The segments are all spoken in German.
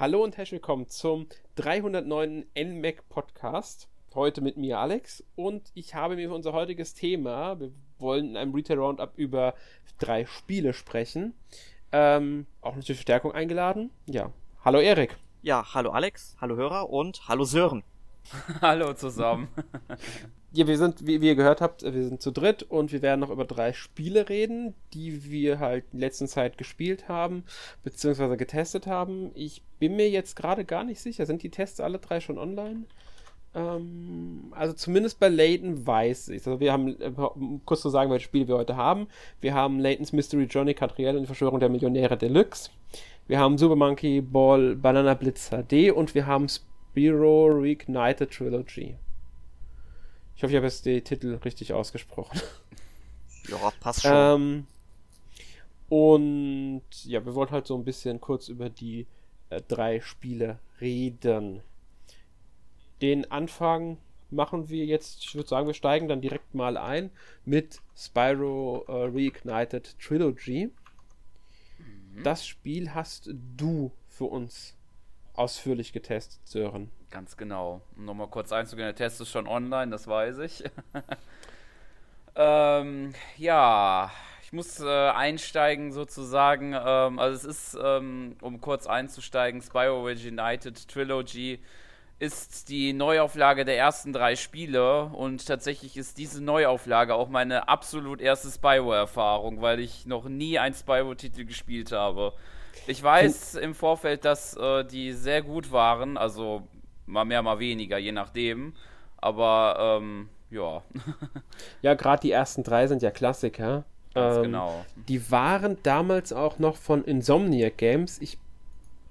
Hallo und herzlich willkommen zum 309. NMAC Podcast. Heute mit mir Alex und ich habe mir für unser heutiges Thema, wir wollen in einem Retail Roundup über drei Spiele sprechen, ähm, auch eine Verstärkung eingeladen. Ja, hallo Erik. Ja, hallo Alex, hallo Hörer und hallo Sören. hallo zusammen. Ja, wir sind, wie, wie, ihr gehört habt, wir sind zu dritt und wir werden noch über drei Spiele reden, die wir halt in letzter Zeit gespielt haben, beziehungsweise getestet haben. Ich bin mir jetzt gerade gar nicht sicher. Sind die Tests alle drei schon online? Ähm, also zumindest bei Layton weiß ich. Also wir haben, äh, um kurz zu sagen, welche Spiele wir heute haben. Wir haben Layton's Mystery Johnny Catriel und die Verschwörung der Millionäre Deluxe. Wir haben Super Monkey Ball Banana Blitz HD und wir haben Spiro Reignited Trilogy. Ich hoffe, ich habe jetzt die Titel richtig ausgesprochen. Ja, passt schon. Ähm, und ja, wir wollten halt so ein bisschen kurz über die äh, drei Spiele reden. Den Anfang machen wir jetzt, ich würde sagen, wir steigen dann direkt mal ein mit Spyro äh, Reignited Trilogy. Mhm. Das Spiel hast du für uns ausführlich getestet, Sören. Ganz genau. Um nochmal kurz einzugehen, der Test ist schon online, das weiß ich. ähm, ja, ich muss äh, einsteigen sozusagen. Ähm, also es ist, ähm, um kurz einzusteigen, Spyro United Trilogy ist die Neuauflage der ersten drei Spiele und tatsächlich ist diese Neuauflage auch meine absolut erste Spyro-Erfahrung, weil ich noch nie einen Spyro-Titel gespielt habe. Ich weiß im Vorfeld, dass äh, die sehr gut waren, also mal mehr, mal weniger, je nachdem. Aber ähm, ja. ja, gerade die ersten drei sind ja Klassiker. Ganz ähm, genau. Die waren damals auch noch von Insomniac Games. Ich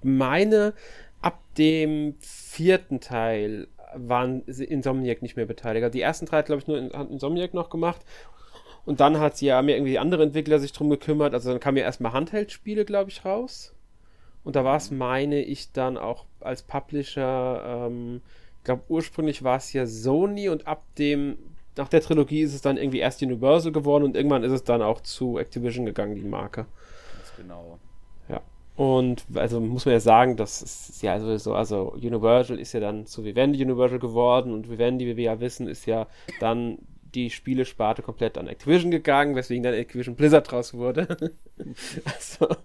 meine, ab dem vierten Teil waren Insomniac nicht mehr beteiligt. Also die ersten drei hat, glaube ich, nur Insomniac noch gemacht. Und dann hat sie ja mir irgendwie andere Entwickler sich drum gekümmert. Also dann kamen ja erstmal Handheld-Spiele, glaube ich, raus. Und da war es, meine ich, dann auch als Publisher, ähm, ich glaube, ursprünglich war es ja Sony und ab dem, nach der Trilogie ist es dann irgendwie erst Universal geworden und irgendwann ist es dann auch zu Activision gegangen, die Marke. Ganz genau. Ja. Und also muss man ja sagen, das ist ja sowieso, also Universal ist ja dann zu Vivendi Universal geworden und Vivendi, wie wir ja wissen, ist ja dann die Spielesparte komplett an Activision gegangen, weswegen dann Activision Blizzard draus wurde. also,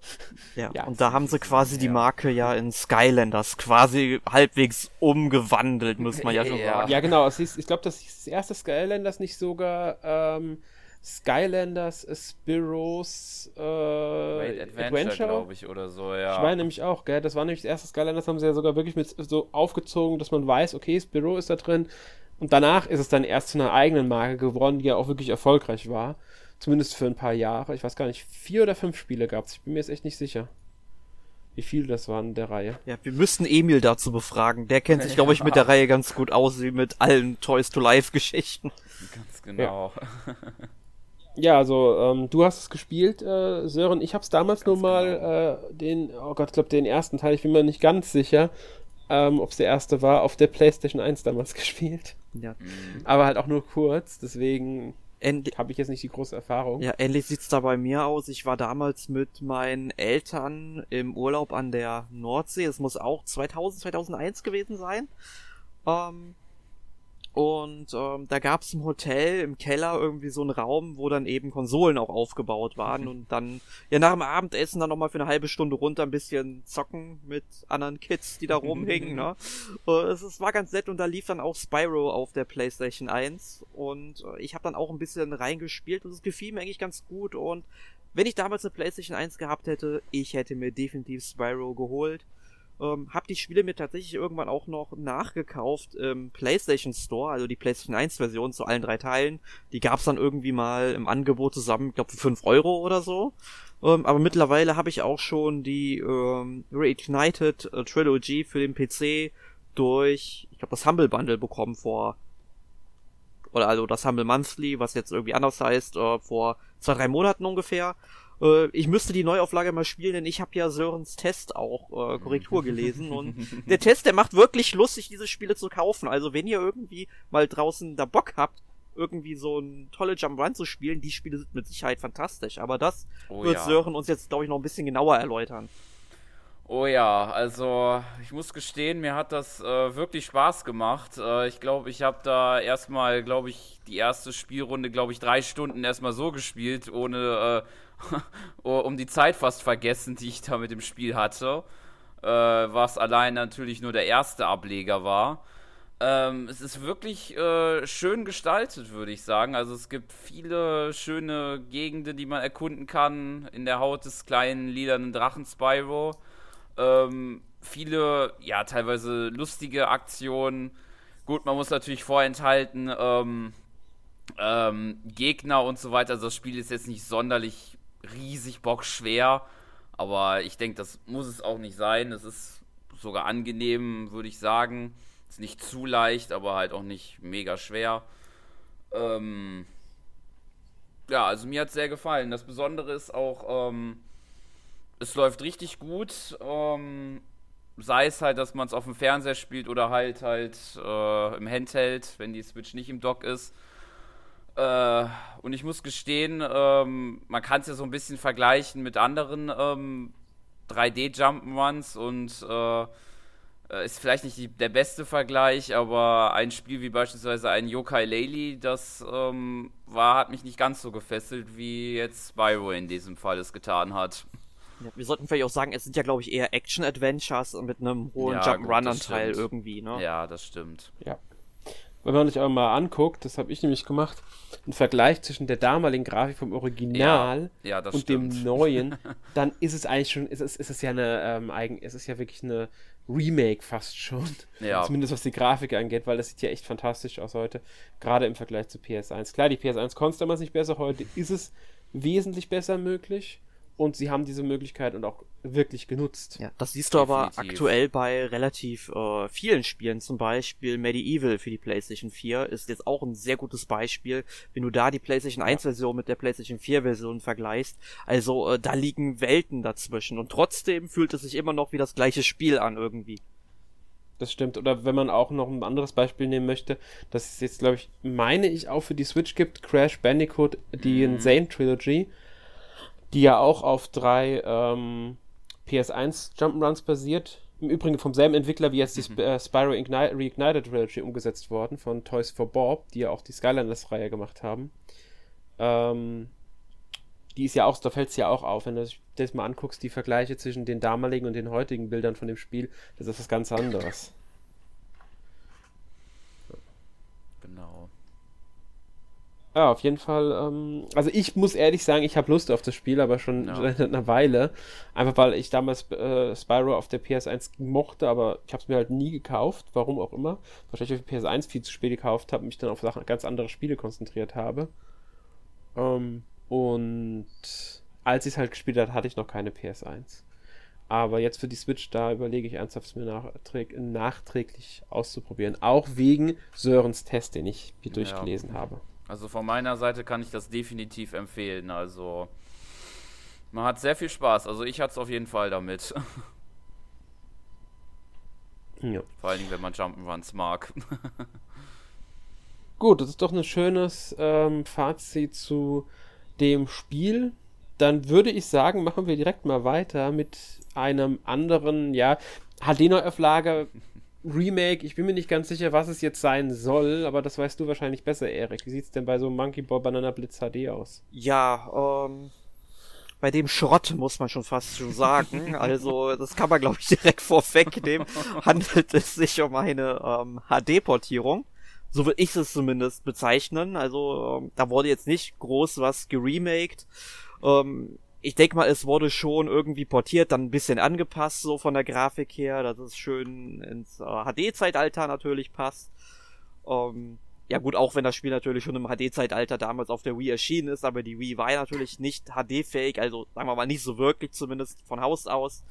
ja, ja, und da haben sie quasi ja. die Marke ja in Skylanders quasi halbwegs umgewandelt, muss man ja schon sagen. Ja, genau. Ist, ich glaube, das, das erste Skylanders nicht sogar ähm, Skylanders Spiros äh, Adventure, Adventure? glaube ich, oder so, ja. Ich meine nämlich auch, gell, das war nämlich das erste Skylanders, haben sie ja sogar wirklich mit so aufgezogen, dass man weiß, okay, Spiro ist da drin, und danach ist es dann erst zu einer eigenen Marke geworden, die ja auch wirklich erfolgreich war. Zumindest für ein paar Jahre. Ich weiß gar nicht, vier oder fünf Spiele gab es. Ich bin mir jetzt echt nicht sicher. Wie viele das waren der Reihe. Ja, wir müssten Emil dazu befragen. Der kennt sich, glaube ich, mit der Reihe ganz gut aus, wie mit allen Toys to Life Geschichten. Ganz genau. Ja, ja also ähm, du hast es gespielt, äh, Sören. Ich habe es damals ganz nur mal genau. äh, den, oh Gott, ich glaube den ersten Teil. Ich bin mir nicht ganz sicher ähm, ob es der erste war, auf der PlayStation 1 damals gespielt. Ja. Mhm. Aber halt auch nur kurz, deswegen habe ich jetzt nicht die große Erfahrung. Ja, ähnlich sieht's da bei mir aus. Ich war damals mit meinen Eltern im Urlaub an der Nordsee. Es muss auch 2000, 2001 gewesen sein. Ähm, und ähm, da gab es im Hotel im Keller irgendwie so einen Raum, wo dann eben Konsolen auch aufgebaut waren. Und dann, ja, nach dem Abendessen dann nochmal für eine halbe Stunde runter ein bisschen zocken mit anderen Kids, die da rumhingen. ne? Und es, es war ganz nett und da lief dann auch Spyro auf der PlayStation 1. Und äh, ich habe dann auch ein bisschen reingespielt und es gefiel mir eigentlich ganz gut. Und wenn ich damals eine PlayStation 1 gehabt hätte, ich hätte mir definitiv Spyro geholt. Ähm, hab die Spiele mir tatsächlich irgendwann auch noch nachgekauft im PlayStation Store, also die PlayStation 1 Version zu allen drei Teilen. Die gab's dann irgendwie mal im Angebot zusammen, ich glaube für 5 Euro oder so. Ähm, aber mittlerweile habe ich auch schon die ähm, Reignited äh, Trilogy für den PC durch, ich glaube, das Humble Bundle bekommen vor oder also das Humble Monthly, was jetzt irgendwie anders heißt, äh, vor zwei, drei Monaten ungefähr. Äh, ich müsste die Neuauflage mal spielen, denn ich habe ja Sörens Test auch äh, Korrektur gelesen und der Test, der macht wirklich lustig, diese Spiele zu kaufen. Also wenn ihr irgendwie mal draußen da Bock habt, irgendwie so ein tolle Jump Run zu spielen, die Spiele sind mit Sicherheit fantastisch. Aber das oh, wird ja. Sören uns jetzt, glaube ich, noch ein bisschen genauer erläutern. Oh ja, also ich muss gestehen, mir hat das äh, wirklich Spaß gemacht. Äh, ich glaube, ich habe da erstmal, glaube ich, die erste Spielrunde, glaube ich, drei Stunden erstmal so gespielt, ohne, äh, um die Zeit fast vergessen, die ich da mit dem Spiel hatte. Äh, was allein natürlich nur der erste Ableger war. Ähm, es ist wirklich äh, schön gestaltet, würde ich sagen. Also es gibt viele schöne Gegenden, die man erkunden kann in der Haut des kleinen lilanen Drachen Spyro. Ähm, viele, ja, teilweise lustige Aktionen. Gut, man muss natürlich vorenthalten, ähm, ähm, Gegner und so weiter. Also das Spiel ist jetzt nicht sonderlich riesig bockschwer, aber ich denke, das muss es auch nicht sein. Es ist sogar angenehm, würde ich sagen. Ist nicht zu leicht, aber halt auch nicht mega schwer. Ähm, ja, also mir hat es sehr gefallen. Das Besondere ist auch, ähm, es läuft richtig gut. Ähm, sei es halt, dass man es auf dem Fernseher spielt oder halt halt äh, im Handheld, wenn die Switch nicht im Dock ist. Äh, und ich muss gestehen, ähm, man kann es ja so ein bisschen vergleichen mit anderen ähm, 3D-Jump'n'Runs und äh, ist vielleicht nicht die, der beste Vergleich, aber ein Spiel wie beispielsweise ein Yokai Laylee, das ähm, war, hat mich nicht ganz so gefesselt, wie jetzt Spyro in diesem Fall es getan hat. Ja, wir sollten vielleicht auch sagen, es sind ja, glaube ich, eher Action-Adventures mit einem hohen ja, Jump-Run-Anteil irgendwie, ne? Ja, das stimmt. Ja. Wenn man sich aber mal anguckt, das habe ich nämlich gemacht, ein Vergleich zwischen der damaligen Grafik vom Original ja, ja, und stimmt. dem neuen, dann ist es eigentlich schon, ist es, ist es ja eine ähm, eigen, ist es ja wirklich eine Remake fast schon. Ja. Zumindest was die Grafik angeht, weil das sieht ja echt fantastisch aus heute. Gerade im Vergleich zu PS1. Klar, die PS1 konnte damals nicht besser, heute ist es wesentlich besser möglich und sie haben diese Möglichkeit und auch wirklich genutzt. Ja, das siehst du Definitiv. aber aktuell bei relativ äh, vielen Spielen, zum Beispiel Medieval für die PlayStation 4 ist jetzt auch ein sehr gutes Beispiel, wenn du da die PlayStation 1 Version mit der PlayStation 4 Version vergleichst. Also äh, da liegen Welten dazwischen und trotzdem fühlt es sich immer noch wie das gleiche Spiel an irgendwie. Das stimmt. Oder wenn man auch noch ein anderes Beispiel nehmen möchte, das ist jetzt, glaube ich, meine ich, auch für die Switch gibt, Crash Bandicoot, die mhm. Insane Trilogy die ja auch auf drei ähm, PS1 Jump'n'Runs basiert. Im Übrigen vom selben Entwickler wie jetzt die mhm. äh, Spyro Igni Reignited Trilogy umgesetzt worden von Toys for Bob, die ja auch die Skylanders-Reihe gemacht haben. Ähm, die ist ja auch, da fällt es ja auch auf, wenn du das mal anguckst, die Vergleiche zwischen den damaligen und den heutigen Bildern von dem Spiel, das ist was ganz anderes. Ja, auf jeden Fall. Ähm, also ich muss ehrlich sagen, ich habe Lust auf das Spiel, aber schon ja. seit einer Weile. Einfach weil ich damals äh, Spyro auf der PS1 mochte, aber ich habe es mir halt nie gekauft, warum auch immer. Wahrscheinlich auf der PS1 viel zu spät gekauft habe und mich dann auf Sachen, ganz andere Spiele konzentriert habe. Ähm, und als ich es halt gespielt habe, hatte ich noch keine PS1. Aber jetzt für die Switch, da überlege ich ernsthaft, es mir nachträg nachträglich auszuprobieren. Auch wegen Sörens Test, den ich hier durchgelesen ja. habe. Also von meiner Seite kann ich das definitiv empfehlen. Also man hat sehr viel Spaß. Also ich hatte es auf jeden Fall damit. Ja. Vor allen Dingen, wenn man Jump'n'Runs mag. Gut, das ist doch ein schönes ähm, Fazit zu dem Spiel. Dann würde ich sagen, machen wir direkt mal weiter mit einem anderen, ja, HD-Neuauflage Remake, ich bin mir nicht ganz sicher, was es jetzt sein soll, aber das weißt du wahrscheinlich besser, Erik. Wie sieht es denn bei so Monkey Ball Banana Blitz HD aus? Ja, ähm, bei dem Schrott muss man schon fast schon sagen. also, das kann man, glaube ich, direkt vorwegnehmen. Handelt es sich um eine ähm, HD-Portierung. So würde ich es zumindest bezeichnen. Also, ähm, da wurde jetzt nicht groß was geremaked. Ähm, ich denke mal, es wurde schon irgendwie portiert, dann ein bisschen angepasst, so von der Grafik her, dass es schön ins äh, HD-Zeitalter natürlich passt. Ähm, ja gut, auch wenn das Spiel natürlich schon im HD-Zeitalter damals auf der Wii erschienen ist, aber die Wii war ja natürlich nicht HD-fähig, also sagen wir mal nicht so wirklich, zumindest von Haus aus.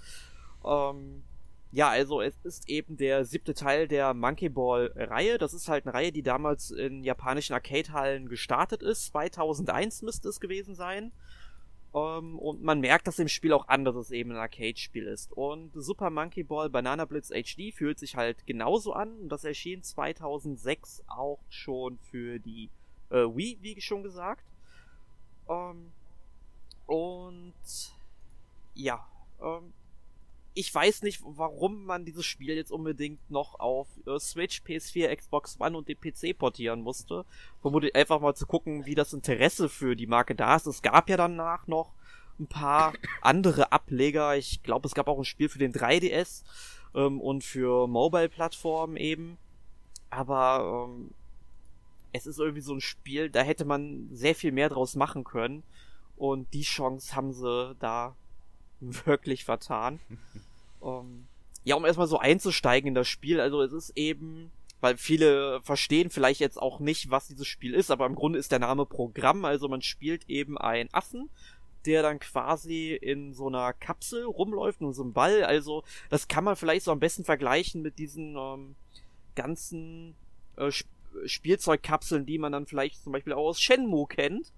Ähm, ja, also es ist eben der siebte Teil der Monkey Ball Reihe. Das ist halt eine Reihe, die damals in japanischen Arcade-Hallen gestartet ist. 2001 müsste es gewesen sein. Um, ähm, und man merkt, dass im Spiel auch anderes eben ein Arcade-Spiel ist. Und Super Monkey Ball Banana Blitz HD fühlt sich halt genauso an. Und das erschien 2006 auch schon für die äh, Wii, wie schon gesagt. Um, ähm, und ja, um, ähm, ich weiß nicht, warum man dieses Spiel jetzt unbedingt noch auf äh, Switch, PS4, Xbox One und den PC portieren musste. Vermutlich einfach mal zu gucken, wie das Interesse für die Marke da ist. Es gab ja danach noch ein paar andere Ableger. Ich glaube, es gab auch ein Spiel für den 3DS ähm, und für Mobile-Plattformen eben. Aber ähm, es ist irgendwie so ein Spiel, da hätte man sehr viel mehr draus machen können. Und die Chance haben sie da wirklich vertan. um, ähm, ja, um erstmal so einzusteigen in das Spiel, also es ist eben, weil viele verstehen vielleicht jetzt auch nicht, was dieses Spiel ist, aber im Grunde ist der Name Programm, also man spielt eben einen Affen, der dann quasi in so einer Kapsel rumläuft, in so einem Ball, also das kann man vielleicht so am besten vergleichen mit diesen ähm, ganzen äh, Spielzeugkapseln, die man dann vielleicht zum Beispiel auch aus Shenmue kennt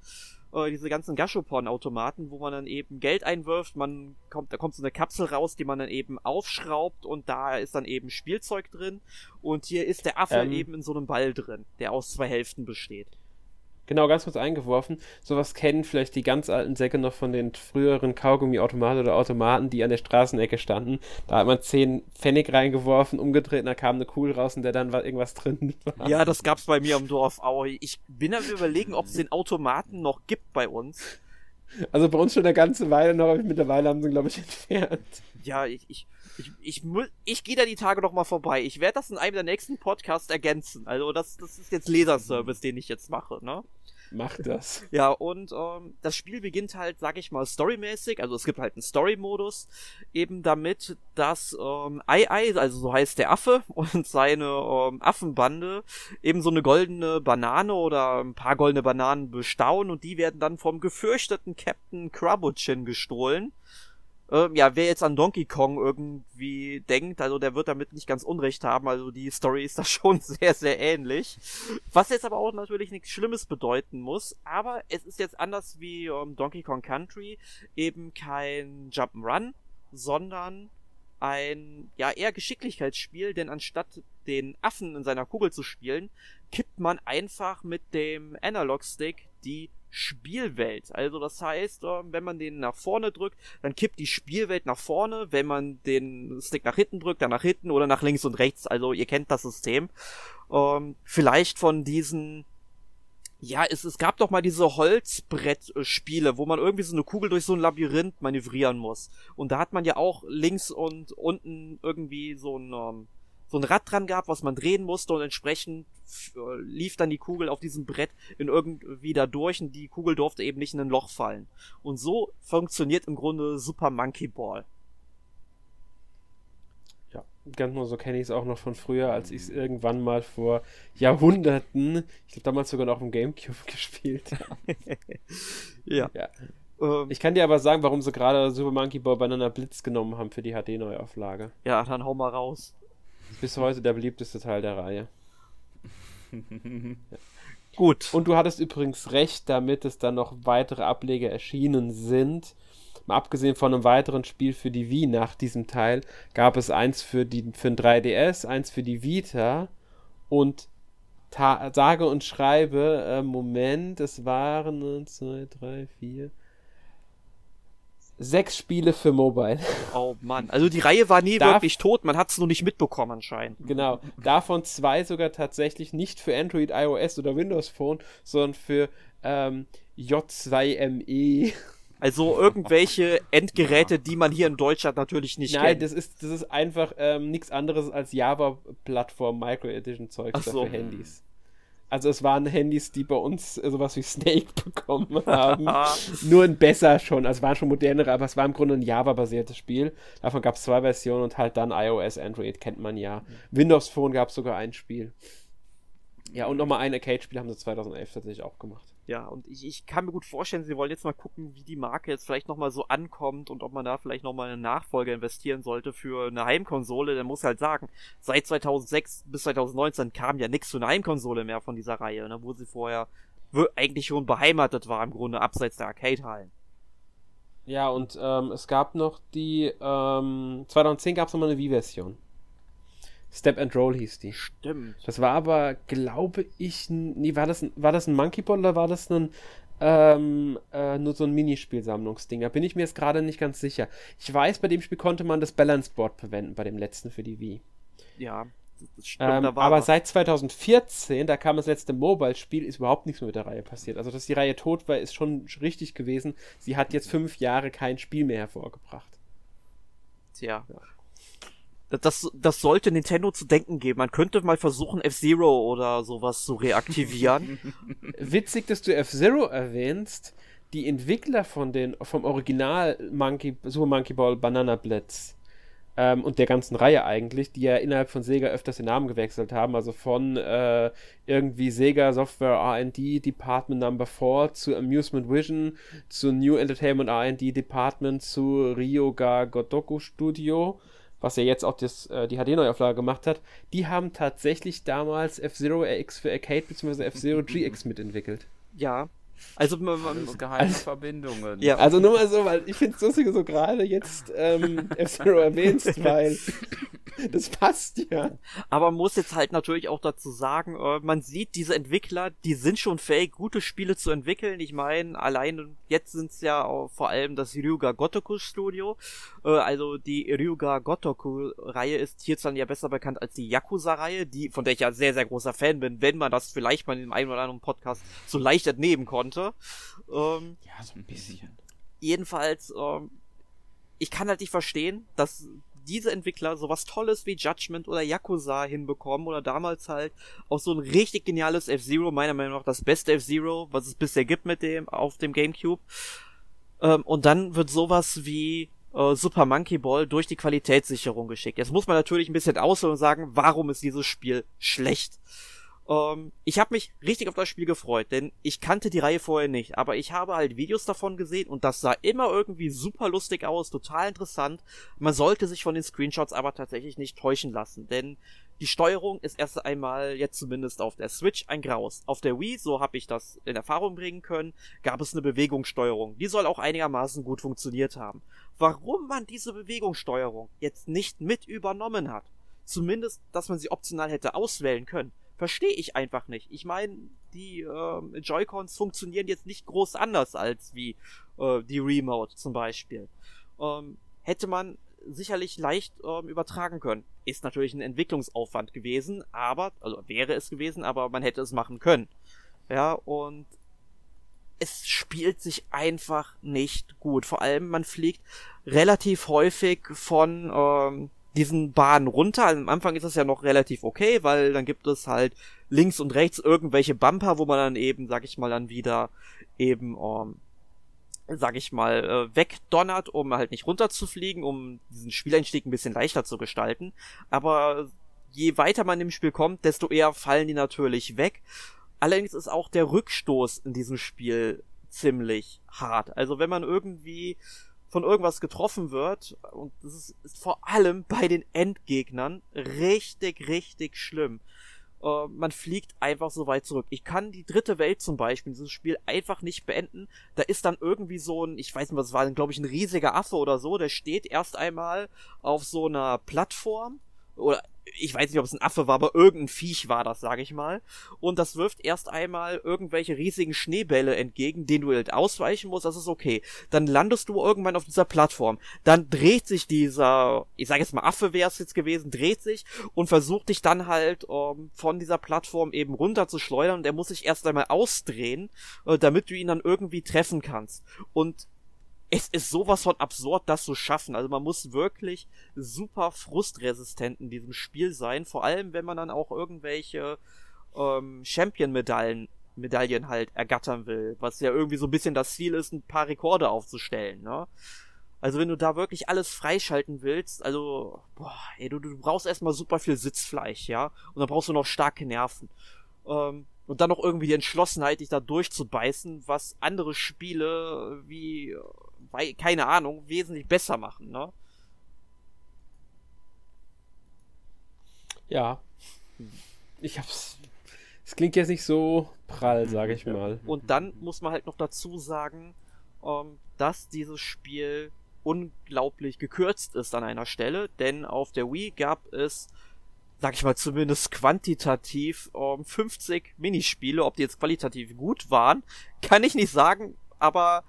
äh, diese ganzen Gashopon-Automaten, wo man dann eben Geld einwirft, man kommt, da kommt so eine Kapsel raus, die man dann eben aufschraubt und da ist dann eben Spielzeug drin und hier ist der Affe ähm, eben in so einem Ball drin, der aus zwei Hälften besteht. Genau, ganz kurz eingeworfen. Sowas kennen vielleicht die ganz alten Säcke noch von den früheren Kaugummi-Automaten oder Automaten, die an der Straßenecke standen. Da hat man 10 Pfennig reingeworfen, umgedreht, und da kam eine Kugel raus und der dann war irgendwas drin war. Ja, das gab's bei mir am Dorf auch. Ich bin am überlegen, ob es den Automaten noch gibt bei uns. Also bei uns schon eine ganze Weile noch, aber mittlerweile haben sie, glaube ich, entfernt. Ja, ich, ich, ich, ich, ich gehe da die Tage noch mal vorbei. Ich werde das in einem der nächsten Podcasts ergänzen. Also das, das ist jetzt Leserservice, den ich jetzt mache, ne? Mach das. Ja, und ähm, das Spiel beginnt halt, sag ich mal, storymäßig. Also es gibt halt einen Story-Modus, eben damit, dass ähm, Ai Ai, also so heißt der Affe, und seine ähm, Affenbande eben so eine goldene Banane oder ein paar goldene Bananen bestaunen und die werden dann vom gefürchteten Captain Krabuchin gestohlen. Ähm, ja, wer jetzt an Donkey Kong irgendwie denkt, also der wird damit nicht ganz Unrecht haben. Also die Story ist da schon sehr, sehr ähnlich. Was jetzt aber auch natürlich nichts Schlimmes bedeuten muss. Aber es ist jetzt anders wie ähm, Donkey Kong Country eben kein Jump'n'Run, sondern ein ja eher Geschicklichkeitsspiel, denn anstatt den Affen in seiner Kugel zu spielen, kippt man einfach mit dem Analog Stick die Spielwelt. Also das heißt, ähm, wenn man den nach vorne drückt, dann kippt die Spielwelt nach vorne. Wenn man den Stick nach hinten drückt, dann nach hinten oder nach links und rechts. Also ihr kennt das System. Ähm, vielleicht von diesen ja, es, es gab doch mal diese Holzbrettspiele, wo man irgendwie so eine Kugel durch so ein Labyrinth manövrieren muss. Und da hat man ja auch links und unten irgendwie so ein, ähm, so ein Rad dran gehabt, was man drehen musste und entsprechend äh, lief dann die Kugel auf diesem Brett in irgendwie da durch und die Kugel durfte eben nicht in ein Loch fallen. Und so funktioniert im Grunde Super Monkey Ball. Ja, ganz nur so kenne ich es auch noch von früher, als ich es irgendwann mal vor Jahrhunderten, ich glaube damals sogar noch dem Gamecube gespielt habe. ja. ja. Ähm, ich kann dir aber sagen, warum sie gerade Super Monkey Ball Banana Blitz genommen haben für die HD-Neuauflage. Ja, dann hau mal raus bis heute der beliebteste Teil der Reihe. ja. Gut. Und du hattest übrigens recht damit, dass dann noch weitere Ableger erschienen sind. Mal abgesehen von einem weiteren Spiel für die Wii nach diesem Teil, gab es eins für, die, für den 3DS, eins für die Vita und sage und schreibe, äh, Moment, es waren 1, 2, 3, 4, sechs Spiele für Mobile. Oh Mann, also die Reihe war nie Darf, wirklich tot, man hat es nur nicht mitbekommen anscheinend. Genau, davon zwei sogar tatsächlich nicht für Android, iOS oder Windows Phone, sondern für ähm, J2ME. Also irgendwelche Endgeräte, die man hier in Deutschland natürlich nicht Nein, kennt. Nein, das ist, das ist einfach ähm, nichts anderes als Java-Plattform Micro Edition Zeug so. für Handys. Also es waren Handys, die bei uns sowas wie Snake bekommen haben. Nur ein besser schon. Also es waren schon modernere, aber es war im Grunde ein Java-basiertes Spiel. Davon gab es zwei Versionen und halt dann iOS, Android kennt man ja. Windows Phone gab es sogar ein Spiel. Ja, und nochmal ein Arcade-Spiel haben sie 2011 tatsächlich auch gemacht. Ja, und ich, ich kann mir gut vorstellen, sie wollen jetzt mal gucken, wie die Marke jetzt vielleicht nochmal so ankommt und ob man da vielleicht nochmal eine Nachfolge investieren sollte für eine Heimkonsole. Dann muss halt sagen, seit 2006 bis 2019 kam ja nichts für eine Heimkonsole mehr von dieser Reihe, ne, wo sie vorher eigentlich schon beheimatet war, im Grunde abseits der Arcade-Hallen. Ja, und ähm, es gab noch die, ähm, 2010 gab es nochmal eine Wii-Version. Step and Roll hieß die. Stimmt. Das war aber, glaube ich, nee, war das, war das ein Monkey Ball oder war das ein ähm, äh, nur so ein Minispielsammlungsding. Da bin ich mir jetzt gerade nicht ganz sicher. Ich weiß, bei dem Spiel konnte man das Balance Board verwenden, bei dem letzten für die Wii. Ja, Stimmt, ähm, aber was. seit 2014, da kam das letzte Mobile-Spiel, ist überhaupt nichts mehr mit der Reihe passiert. Also, dass die Reihe tot war, ist schon richtig gewesen. Sie hat jetzt fünf Jahre kein Spiel mehr hervorgebracht. Tja. Ja. Das, das sollte Nintendo zu denken geben. Man könnte mal versuchen, F-Zero oder sowas zu reaktivieren. Witzig, dass du F-Zero erwähnst. Die Entwickler von den, vom Original Monkey, Super Monkey Ball Banana Blitz ähm, und der ganzen Reihe eigentlich, die ja innerhalb von Sega öfters den Namen gewechselt haben, also von äh, irgendwie Sega Software RD Department Number 4 zu Amusement Vision zu New Entertainment RD Department zu Ryoga Gotoku Studio, was ja jetzt auch das, äh, die HD-Neuauflage gemacht hat, die haben tatsächlich damals F-Zero RX für Arcade bzw. F-Zero GX mitentwickelt. Ja, also man, man geheime also, Verbindungen. Ja, also nur mal so, weil ich finde es lustig, so gerade jetzt ähm, F-Zero erwähnst, weil das passt ja. Aber man muss jetzt halt natürlich auch dazu sagen, äh, man sieht diese Entwickler, die sind schon fähig, gute Spiele zu entwickeln. Ich meine, allein jetzt sind es ja vor allem das Ryuga Gotoku Studio. Äh, also die Ryuga Gotoku Reihe ist hierzulande ja besser bekannt als die Yakuza Reihe, die von der ich ja sehr sehr großer Fan bin, wenn man das vielleicht mal in dem einen oder anderen Podcast so leicht entnehmen konnte. Ähm, ja, so ein bisschen. Jedenfalls, ähm, ich kann halt nicht verstehen, dass diese Entwickler sowas Tolles wie Judgment oder Yakuza hinbekommen oder damals halt auch so ein richtig geniales F-Zero, meiner Meinung nach das beste F-Zero, was es bisher gibt mit dem auf dem Gamecube. Ähm, und dann wird sowas wie äh, Super Monkey Ball durch die Qualitätssicherung geschickt. Jetzt muss man natürlich ein bisschen ausholen und sagen, warum ist dieses Spiel schlecht? Ähm, ich habe mich richtig auf das Spiel gefreut, denn ich kannte die Reihe vorher nicht, aber ich habe halt Videos davon gesehen und das sah immer irgendwie super lustig aus, total interessant. Man sollte sich von den Screenshots aber tatsächlich nicht täuschen lassen, denn die Steuerung ist erst einmal jetzt zumindest auf der Switch ein Graus. Auf der Wii, so habe ich das in Erfahrung bringen können, gab es eine Bewegungssteuerung. Die soll auch einigermaßen gut funktioniert haben. Warum man diese Bewegungssteuerung jetzt nicht mit übernommen hat, zumindest, dass man sie optional hätte auswählen können, verstehe ich einfach nicht. Ich meine, die ähm, Joy-Cons funktionieren jetzt nicht groß anders als wie äh, die Remote zum Beispiel. Ähm, hätte man sicherlich leicht ähm, übertragen können. Ist natürlich ein Entwicklungsaufwand gewesen, aber, also wäre es gewesen, aber man hätte es machen können. Ja, und es spielt sich einfach nicht gut. Vor allem, man fliegt relativ häufig von ähm, diesen Bahnen runter. Also am Anfang ist das ja noch relativ okay, weil dann gibt es halt links und rechts irgendwelche Bumper, wo man dann eben, sag ich mal, dann wieder eben, ähm, sag ich mal, äh, wegdonnert, um halt nicht runterzufliegen, um diesen Spieleinstieg ein bisschen leichter zu gestalten. Aber je weiter man im Spiel kommt, desto eher fallen die natürlich weg. Allerdings ist auch der Rückstoß in diesem Spiel ziemlich hart. Also wenn man irgendwie von irgendwas getroffen wird, und das ist, ist vor allem bei den Endgegnern richtig, richtig schlimm. Uh, man fliegt einfach so weit zurück. Ich kann die dritte Welt zum Beispiel, dieses Spiel einfach nicht beenden. Da ist dann irgendwie so ein, ich weiß nicht, was war, glaube ich, ein riesiger Affe oder so, der steht erst einmal auf so einer Plattform oder ich weiß nicht, ob es ein Affe war, aber irgendein Viech war das, sage ich mal. Und das wirft erst einmal irgendwelche riesigen Schneebälle entgegen, denen du halt ausweichen musst, das ist okay. Dann landest du irgendwann auf dieser Plattform. Dann dreht sich dieser, ich sage jetzt mal Affe wäre es jetzt gewesen, dreht sich und versucht dich dann halt ähm, von dieser Plattform eben runter zu und er muss sich erst einmal ausdrehen, äh, damit du ihn dann irgendwie treffen kannst. Und es ist sowas von absurd, das zu schaffen. Also man muss wirklich super frustresistent in diesem Spiel sein, vor allem wenn man dann auch irgendwelche ähm, Champion-Medaillen Medaillen halt ergattern will, was ja irgendwie so ein bisschen das Ziel ist, ein paar Rekorde aufzustellen, ne? Also wenn du da wirklich alles freischalten willst, also, boah, ey, du, du brauchst erstmal super viel Sitzfleisch, ja? Und dann brauchst du noch starke Nerven. Ähm, und dann noch irgendwie die Entschlossenheit, dich da durchzubeißen, was andere Spiele wie weil, keine Ahnung, wesentlich besser machen, ne? Ja. Ich hab's. Es klingt jetzt nicht so prall, sage ich mal. Und dann muss man halt noch dazu sagen, ähm, dass dieses Spiel unglaublich gekürzt ist an einer Stelle, denn auf der Wii gab es sag ich mal, zumindest quantitativ ähm, 50 Minispiele. Ob die jetzt qualitativ gut waren, kann ich nicht sagen, aber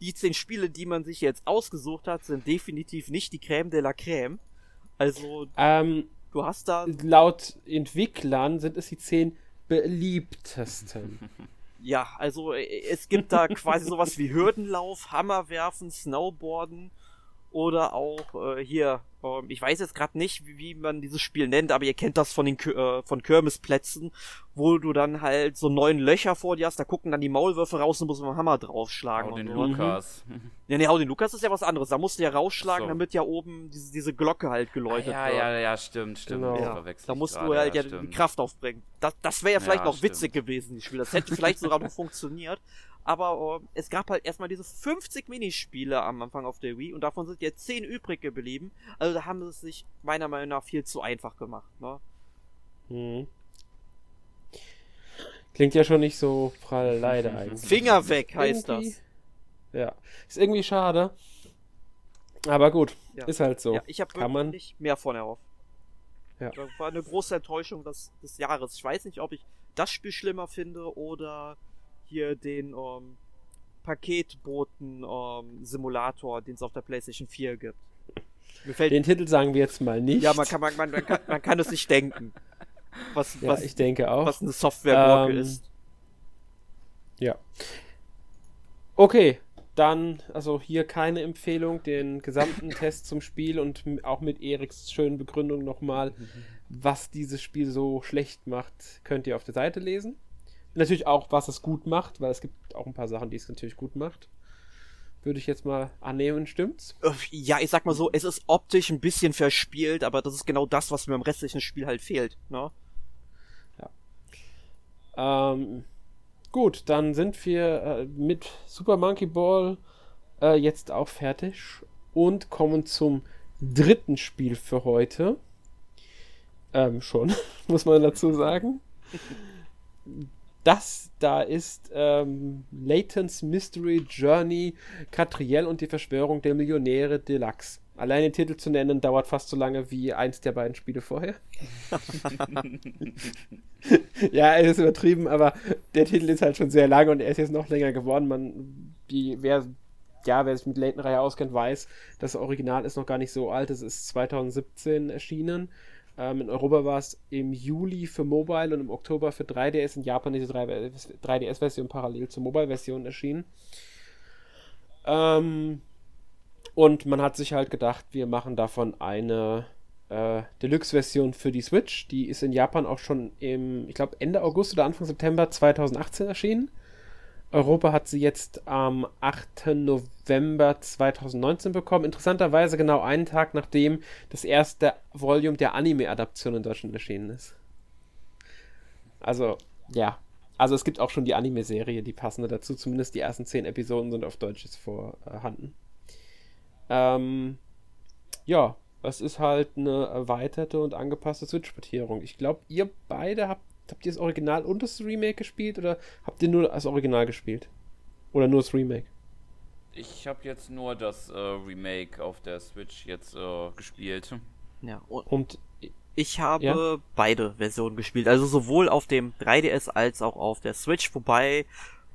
die zehn Spiele, die man sich jetzt ausgesucht hat, sind definitiv nicht die Crème de la Crème. Also, Ähm, du hast da, laut Entwicklern sind es die zehn beliebtesten. ja, also es gibt da quasi sowas wie Hürdenlauf, Hammerwerfen, Snowboarden oder auch äh, hier, ähm, ich weiß jetzt gerade nicht, wie, wie man dieses Spiel nennt, aber ihr kennt das von den äh, von Kirmesplätzen, wo du dann halt so neun Löcher vor dir hast, da gucken dann die Maulwürfe raus und musst mit dem Hammer draufschlagen. Auch und den so. Lukas. Ja, nee, hau den Lukas ist ja was anderes. Da musst du ja rausschlagen, so. damit ja oben diese, diese Glocke halt geleuchtet ja, wird. ja, ja, stimmt, stimmt. Genau. Ja, da musst gerade, du halt ja, die stimmt. Kraft aufbringen. Das, das wäre ja vielleicht Ja, noch stimmt. witzig gewesen, das Spiel. Das hätte vielleicht sogar noch funktioniert. Aber äh, es gab halt erstmal diese 50 Minispiele am Anfang auf der Wii und davon sind jetzt 10 übrig geblieben. Also da haben sie es sich meiner Meinung nach viel zu einfach gemacht. Ne? Mhm. Klingt ja schon nicht so prall, leider eigentlich. Finger weg heißt Irgendwie- das. Ja. Ist irgendwie schade. Aber gut, Ja. ist halt so. Ja, ich habe Kann man- wirklich mehr von erhofft. Ja. Das war eine große Enttäuschung des, des Jahres. Ich weiß nicht, ob ich das Spiel schlimmer finde oder hier den ähm, Paketboten-Simulator, den es auf der PlayStation 4 gibt. Den Titel sagen wir jetzt mal nicht. ja, man kann, man, man, man, kann, man kann es nicht denken, was, Ja, was, ich denke auch. was eine Softwareblocke Ähm, ist. Ja. Okay, dann, also hier keine Empfehlung, den gesamten Test zum Spiel und auch mit Eriks schönen Begründung nochmal, was dieses Spiel so schlecht macht, könnt ihr auf der Seite lesen. Natürlich auch, was es gut macht, weil es gibt auch ein paar Sachen, die es natürlich gut macht. Würde ich jetzt mal annehmen, stimmt's? Ja, ich sag mal so, es ist optisch ein bisschen verspielt, aber das ist genau das, was mir im restlichen Spiel halt fehlt. Ne? Ähm, gut, dann sind wir äh, mit Super Monkey Ball äh, jetzt auch fertig und kommen zum dritten Spiel für heute. Ähm, schon, muss man dazu sagen. Das da ist ähm, Layton's Mystery Journey, Catriel und die Verschwörung der Millionäre Deluxe. Allein den Titel zu nennen dauert fast so lange wie eins der beiden Spiele vorher. ja, es ist übertrieben, aber der Titel ist halt schon sehr lang und er ist jetzt noch länger geworden. Man, die, wer, ja, wer sich mit Layton-Reihe auskennt, weiß, das Original ist noch gar nicht so alt. Es ist 2017 erschienen. Ähm, in Europa war es im Juli für Mobile und im Oktober für 3DS. In Japan ist die 3DS-Version parallel zur Mobile-Version erschienen. Ähm, und man hat sich halt gedacht, wir machen davon eine äh, Deluxe-Version für die Switch. Die ist in Japan auch schon im, ich glaube, Ende August oder Anfang September 2018 erschienen. Europa hat sie jetzt am 8. November 2019 bekommen. Interessanterweise genau einen Tag nachdem das erste Volume der Anime-Adaption in Deutschland erschienen ist. Also, ja. Also es gibt auch schon die Anime-Serie, die passende dazu. Zumindest die ersten zehn Episoden sind auf Deutsch jetzt vorhanden. Ähm, ja, es ist halt eine erweiterte und angepasste Switch-Portierung. Ich glaube, ihr beide habt, habt ihr das Original und das Remake gespielt oder habt ihr nur das Original gespielt? Oder nur das Remake? Ich habe jetzt nur das äh, Remake auf der Switch jetzt äh, gespielt. Ja, und Und ich habe Ja? beide Versionen gespielt. Also sowohl auf dem 3DS als auch auf der Switch. Wobei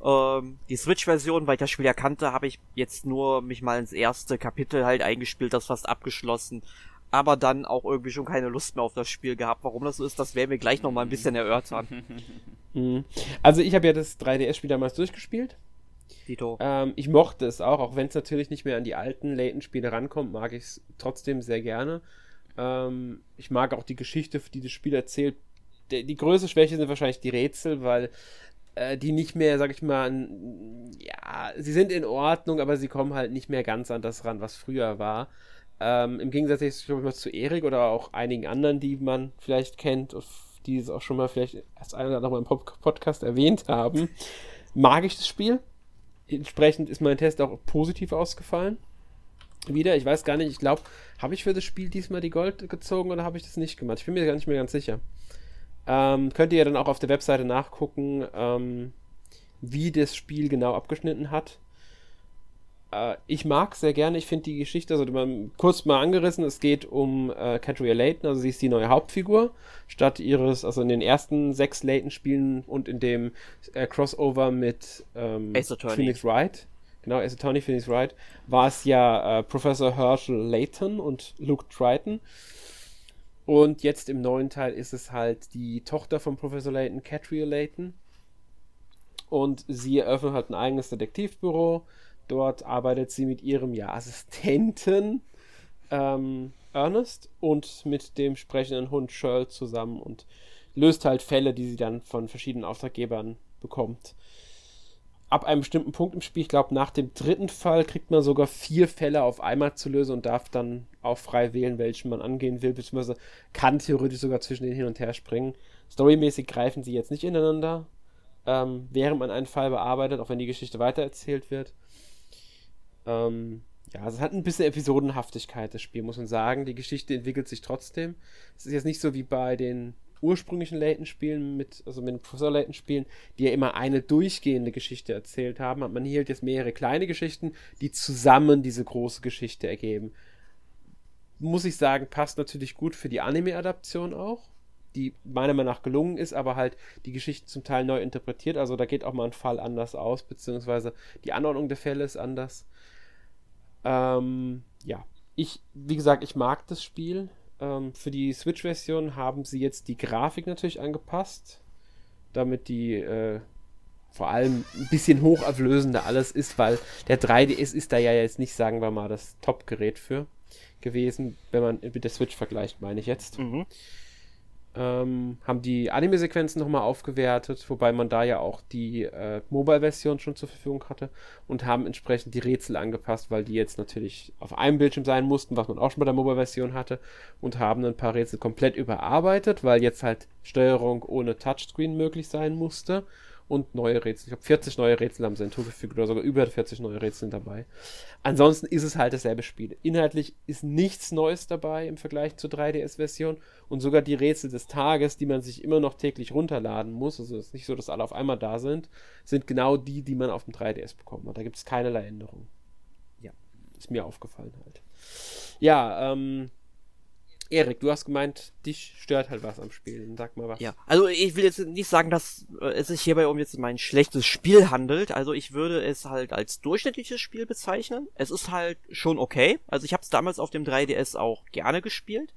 ähm, die Switch-Version, weil ich das Spiel ja kannte, habe ich jetzt nur mich mal ins erste Kapitel halt eingespielt, das fast abgeschlossen. Aber dann auch irgendwie schon keine Lust mehr auf das Spiel gehabt. Warum das so ist, das werden wir gleich noch mal ein bisschen erörtern. mh. also ich habe ja das 3DS-Spiel damals durchgespielt. Tito. Ähm, ich mochte es auch, auch wenn es natürlich nicht mehr an die alten Layton-Spiele rankommt, mag ich es trotzdem sehr gerne. Ähm, ich mag auch die Geschichte, die das Spiel erzählt. Der, die größte Schwäche sind wahrscheinlich die Rätsel, weil äh, die nicht mehr, sag ich mal, an- ja, sie sind in Ordnung, aber sie kommen halt nicht mehr ganz an das ran, was früher war. Ähm, Im Gegensatz glaub ich mal, zu Erik oder auch einigen anderen, die man vielleicht kennt, die es auch schon mal vielleicht erst ein oder andere im Podcast erwähnt haben, mag ich das Spiel. Entsprechend ist mein Test auch positiv ausgefallen. Wieder, ich weiß gar nicht, ich glaube, habe ich für das Spiel diesmal die Gold gezogen oder habe ich das nicht gemacht? Ich bin mir gar nicht mehr ganz sicher. Ähm, könnt ihr ja dann auch auf der Webseite nachgucken, ähm, wie das Spiel genau abgeschnitten hat. Äh, ich mag sehr gerne, ich finde die Geschichte, also man kurz mal angerissen, es geht um äh, Catria Layton, also sie ist die neue Hauptfigur, statt ihres, also in den ersten sechs Layton-Spielen und in dem äh, Crossover mit ähm, Phoenix Wright, genau, Ace Attorney Phoenix Wright, war es ja äh, Professor Herschel Layton und Luke Triton. Und jetzt im neuen Teil ist es halt die Tochter von Professor Layton, Catria Layton. Und sie eröffnet halt ein eigenes Detektivbüro Dort arbeitet sie mit ihrem ja, Assistenten ähm, Ernest und mit dem sprechenden Hund Shirl zusammen und löst halt Fälle, die sie dann von verschiedenen Auftraggebern bekommt. Ab einem bestimmten Punkt im Spiel, ich glaube nach dem dritten Fall, kriegt man sogar vier Fälle auf einmal zu lösen und darf dann auch frei wählen, welchen man angehen will, beziehungsweise kann theoretisch sogar zwischen denen hin und her springen. Storymäßig greifen sie jetzt nicht ineinander, ähm, während man einen Fall bearbeitet, auch wenn die Geschichte weitererzählt wird. Ähm, ja, es hat ein bisschen Episodenhaftigkeit, das Spiel, muss man sagen. Die Geschichte entwickelt sich trotzdem. Es ist jetzt nicht so wie bei den ursprünglichen Layton-Spielen, mit, also mit den Professor Layton-Spielen, die ja immer eine durchgehende Geschichte erzählt haben. Man hier halt jetzt mehrere kleine Geschichten, die zusammen diese große Geschichte ergeben. Muss ich sagen, passt natürlich gut für die Anime-Adaption auch, die meiner Meinung nach gelungen ist, aber halt die Geschichte zum Teil neu interpretiert. Also da geht auch mal ein Fall anders aus, beziehungsweise die Anordnung der Fälle ist anders. Ähm, ja, ich, wie gesagt, ich mag das Spiel. Ähm, für die Switch-Version haben sie jetzt die Grafik natürlich angepasst, damit die äh, vor allem ein bisschen hochauflösender alles ist, weil der 3DS ist da ja jetzt nicht, sagen wir mal, das Top-Gerät für gewesen, wenn man mit der Switch vergleicht, meine ich jetzt. Mhm ähm, haben die Anime-Sequenzen nochmal aufgewertet, wobei man da ja auch die äh, Mobile-Version schon zur Verfügung hatte und haben entsprechend die Rätsel angepasst, weil die jetzt natürlich auf einem Bildschirm sein mussten, was man auch schon bei der Mobile-Version hatte und haben ein paar Rätsel komplett überarbeitet, weil jetzt halt Steuerung ohne Touchscreen möglich sein musste und neue Rätsel. Ich glaube, 40 neue Rätsel haben sie hinzugefügt oder sogar über 40 neue Rätsel dabei. Ansonsten ist es halt dasselbe Spiel. Inhaltlich ist nichts Neues dabei im Vergleich zur 3DS-Version und sogar die Rätsel des Tages, die man sich immer noch täglich runterladen muss, also es ist nicht so, dass alle auf einmal da sind, sind genau die, die man auf dem 3DS bekommen hat. Da gibt es keinerlei Änderungen. Ja, ist mir aufgefallen halt. Ja, ähm, Erik, du hast gemeint, dich stört halt was am Spiel. Sag mal was. Ja, also ich will jetzt nicht sagen, dass äh, es sich hierbei um jetzt mein schlechtes Spiel handelt. Also ich würde es halt als durchschnittliches Spiel bezeichnen. Es ist halt schon okay. Also ich habe es damals auf dem 3DS auch gerne gespielt.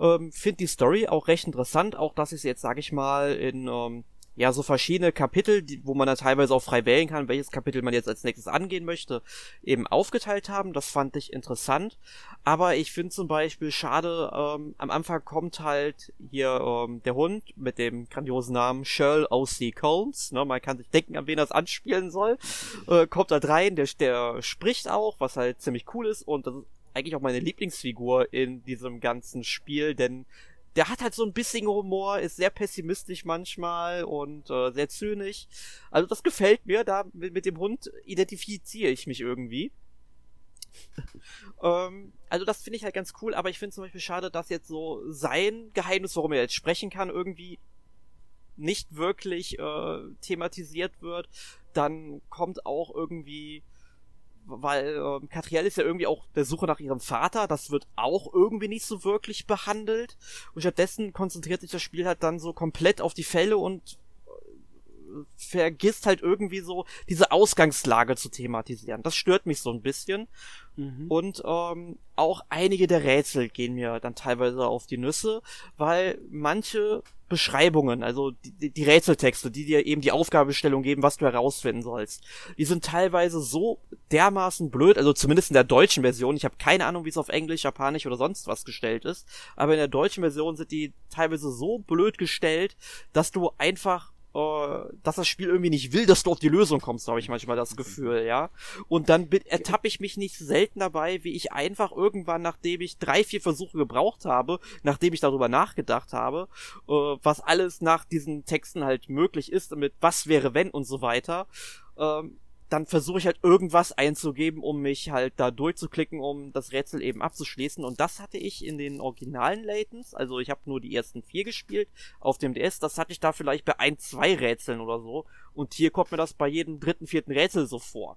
Ähm, Finde die Story auch recht interessant. Auch dass ich es jetzt, sage ich mal, in ähm, ja, so verschiedene Kapitel, die, wo man dann teilweise auch frei wählen kann, welches Kapitel man jetzt als nächstes angehen möchte, eben aufgeteilt haben. Das fand ich interessant. Aber ich finde zum Beispiel schade, ähm, am Anfang kommt halt hier ähm, der Hund mit dem grandiosen Namen Shirl O.C. Combs. Ne, man kann sich denken, an wen das anspielen soll. Äh, kommt da rein, der, der spricht auch, was halt ziemlich cool ist. Und das ist eigentlich auch meine Lieblingsfigur in diesem ganzen Spiel, denn der hat halt so ein bisschen Humor, ist sehr pessimistisch manchmal und äh, sehr zynisch. Also das gefällt mir, da mit, mit dem Hund identifiziere ich mich irgendwie. ähm, also das finde ich halt ganz cool, aber ich finde zum Beispiel schade, dass jetzt so sein Geheimnis, worum er jetzt sprechen kann, irgendwie nicht wirklich äh, thematisiert wird. Dann kommt auch irgendwie weil ähm, Catriel ist ja irgendwie auch der Suche nach ihrem Vater, das wird auch irgendwie nicht so wirklich behandelt und stattdessen konzentriert sich das Spiel halt dann so komplett auf die Fälle und äh, vergisst halt irgendwie so diese Ausgangslage zu thematisieren. Das stört mich so ein bisschen. Mhm. Und ähm, auch einige der Rätsel gehen mir dann teilweise auf die Nüsse, weil manche Beschreibungen, also die, die Rätseltexte, die dir eben die Aufgabestellung geben, was du herausfinden sollst, die sind teilweise so dermaßen blöd, also zumindest in der deutschen Version, ich habe keine Ahnung, wie es auf Englisch, Japanisch oder sonst was gestellt ist, aber in der deutschen Version sind die teilweise so blöd gestellt, dass du einfach dass das Spiel irgendwie nicht will, dass du auf die Lösung kommst, habe ich manchmal das Gefühl, ja. Und dann ertappe ich mich nicht selten dabei, wie ich einfach irgendwann, nachdem ich drei, vier Versuche gebraucht habe, nachdem ich darüber nachgedacht habe, äh, was alles nach diesen Texten halt möglich ist, mit was wäre wenn und so weiter, ähm, dann versuche ich halt irgendwas einzugeben, um mich halt da durchzuklicken, um das Rätsel eben abzuschließen. Und das hatte ich in den originalen Laytons, also ich habe nur die ersten vier gespielt auf dem DS, das hatte ich da vielleicht bei ein, zwei Rätseln oder so. Und hier kommt mir das bei jedem dritten, vierten Rätsel so vor.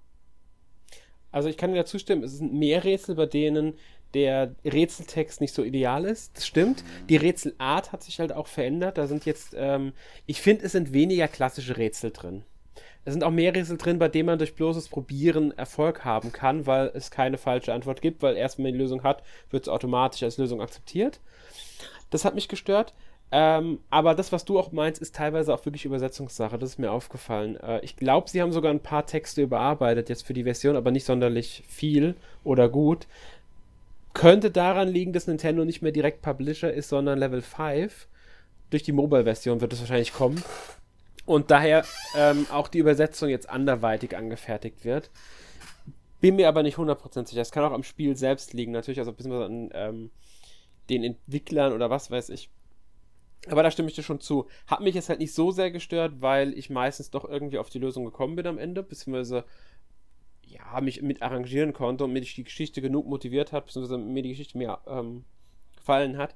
Also ich kann dir dazu stimmen, es sind mehr Rätsel, bei denen der Rätseltext nicht so ideal ist. Das stimmt. Die Rätselart hat sich halt auch verändert. Da sind jetzt, ähm, ich finde, es sind weniger klassische Rätsel drin. Es sind auch mehr Rätsel drin, bei denen man durch bloßes Probieren Erfolg haben kann, weil es keine falsche Antwort gibt, weil erst wenn man die Lösung hat, wird es automatisch als Lösung akzeptiert. Das hat mich gestört. Ähm, aber das, was du auch meinst, ist teilweise auch wirklich Übersetzungssache. Das ist mir aufgefallen. Äh, ich glaube, sie haben sogar ein paar Texte überarbeitet jetzt für die Version, aber nicht sonderlich viel oder gut. Könnte daran liegen, dass Nintendo nicht mehr direkt Publisher ist, sondern Level 5. Durch die Mobile-Version wird es wahrscheinlich kommen. Und daher ähm, auch die Übersetzung jetzt anderweitig angefertigt wird. Bin mir aber nicht 100% sicher. Es kann auch am Spiel selbst liegen, natürlich, also beziehungsweise an ähm, den Entwicklern oder was weiß ich. Aber da stimme ich dir schon zu. Hat mich jetzt halt nicht so sehr gestört, weil ich meistens doch irgendwie auf die Lösung gekommen bin am Ende, beziehungsweise ja, mich mit arrangieren konnte und mir die Geschichte genug motiviert hat, beziehungsweise mir die Geschichte mehr ähm, gefallen hat.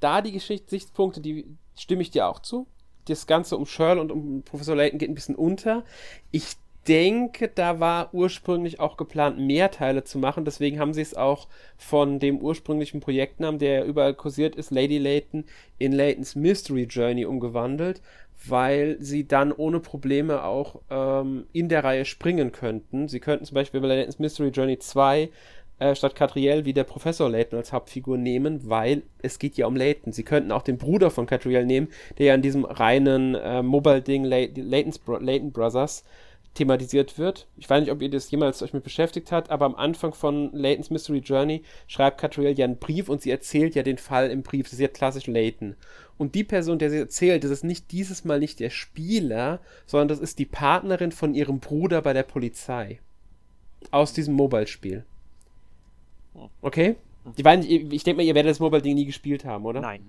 Da die Geschichtspunkte, die stimme ich dir auch zu. Das Ganze um Shirl und um Professor Layton geht ein bisschen unter. Ich denke, da war ursprünglich auch geplant, mehr Teile zu machen. Deswegen haben sie es auch von dem ursprünglichen Projektnamen, der überall kursiert ist, Lady Layton, in Laytons Mystery Journey umgewandelt, weil sie dann ohne Probleme auch ähm, in der Reihe springen könnten. Sie könnten zum Beispiel bei Laytons Mystery Journey 2 äh, statt Catriel wieder Professor Layton als Hauptfigur nehmen, weil es geht ja um Layton. Sie könnten auch den Bruder von Catriel nehmen, der ja in diesem reinen äh, Mobile-Ding Layton Brothers thematisiert wird. Ich weiß nicht, ob ihr das jemals euch mit beschäftigt habt, aber am Anfang von Laytons Mystery Journey schreibt Catriel ja einen Brief und sie erzählt ja den Fall im Brief. Das ist ja klassisch Layton. Und die Person, der sie erzählt, das ist nicht dieses Mal nicht der Spieler, sondern das ist die Partnerin von ihrem Bruder bei der Polizei. Aus diesem Mobile-Spiel. Okay? Ich, ich denke mal, ihr werdet das Mobile-Ding nie gespielt haben, oder? Nein.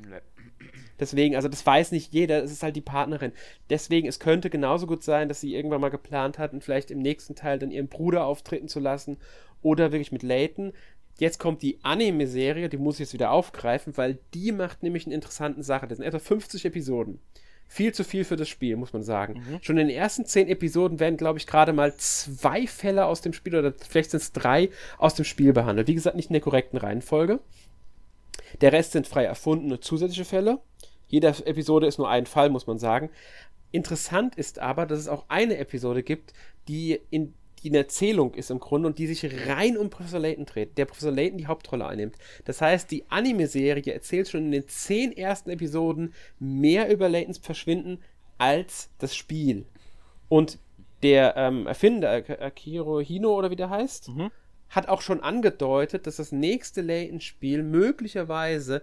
Deswegen, also das weiß nicht jeder, es ist halt die Partnerin. Deswegen, es könnte genauso gut sein, dass sie irgendwann mal geplant hatten, vielleicht im nächsten Teil dann ihren Bruder auftreten zu lassen oder wirklich mit Layton. Jetzt kommt die Anime-Serie, die muss ich jetzt wieder aufgreifen, weil die macht nämlich eine interessante Sache. Das sind etwa 50 Episoden. Viel zu viel für das Spiel, muss man sagen. Mhm. Schon in den ersten 10 Episoden werden, glaube ich, gerade mal zwei Fälle aus dem Spiel oder vielleicht sind es drei aus dem Spiel behandelt. Wie gesagt, nicht in der korrekten Reihenfolge. Der Rest sind frei erfundene zusätzliche Fälle. Jede Episode ist nur ein Fall, muss man sagen. Interessant ist aber, dass es auch eine Episode gibt, die in die eine Erzählung ist im Grunde und die sich rein um Professor Layton dreht, der Professor Layton die Hauptrolle einnimmt. Das heißt, die Anime-Serie erzählt schon in den zehn ersten Episoden mehr über Laytons Verschwinden als das Spiel. Und der ähm, Erfinder, Akiro Hino oder wie der heißt, mhm. hat auch schon angedeutet, dass das nächste Layton-Spiel möglicherweise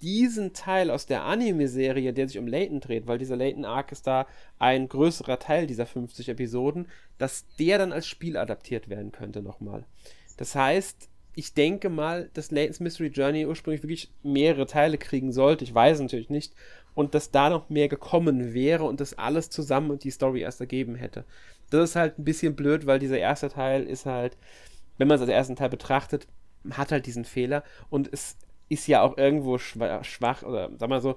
diesen Teil aus der Anime-Serie, der sich um Layton dreht, weil dieser Layton-Arc ist da ein größerer Teil dieser 50 Episoden, dass der dann als Spiel adaptiert werden könnte nochmal. Das heißt, ich denke mal, dass Layton's Mystery Journey ursprünglich wirklich mehrere Teile kriegen sollte. Ich weiß natürlich nicht. Und dass da noch mehr gekommen wäre und das alles zusammen und die Story erst ergeben hätte. Das ist halt ein bisschen blöd, weil dieser erste Teil ist halt, wenn man es als ersten Teil betrachtet, hat halt diesen Fehler und es ist ja auch irgendwo schwach oder sag mal so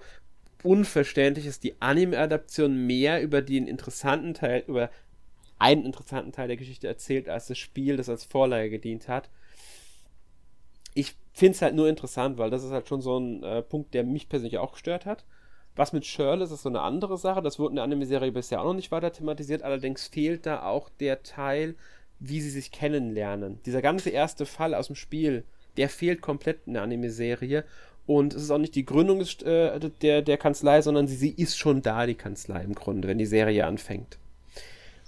unverständlich ist die Anime-Adaption mehr über den interessanten Teil, über einen interessanten Teil der Geschichte erzählt, als das Spiel, das als Vorlage gedient hat. Ich finde es halt nur interessant, weil das ist halt schon so ein äh, Punkt, der mich persönlich auch gestört hat. Was mit Shirley ist, ist so eine andere Sache. Das wurde in der Anime-Serie bisher auch noch nicht weiter thematisiert. Allerdings fehlt da auch der Teil, wie sie sich kennenlernen. Dieser ganze erste Fall aus dem Spiel, der fehlt komplett in der Anime-Serie. Und es ist auch nicht die Gründung äh, der, der Kanzlei, sondern sie, sie ist schon da, die Kanzlei im Grunde, wenn die Serie anfängt.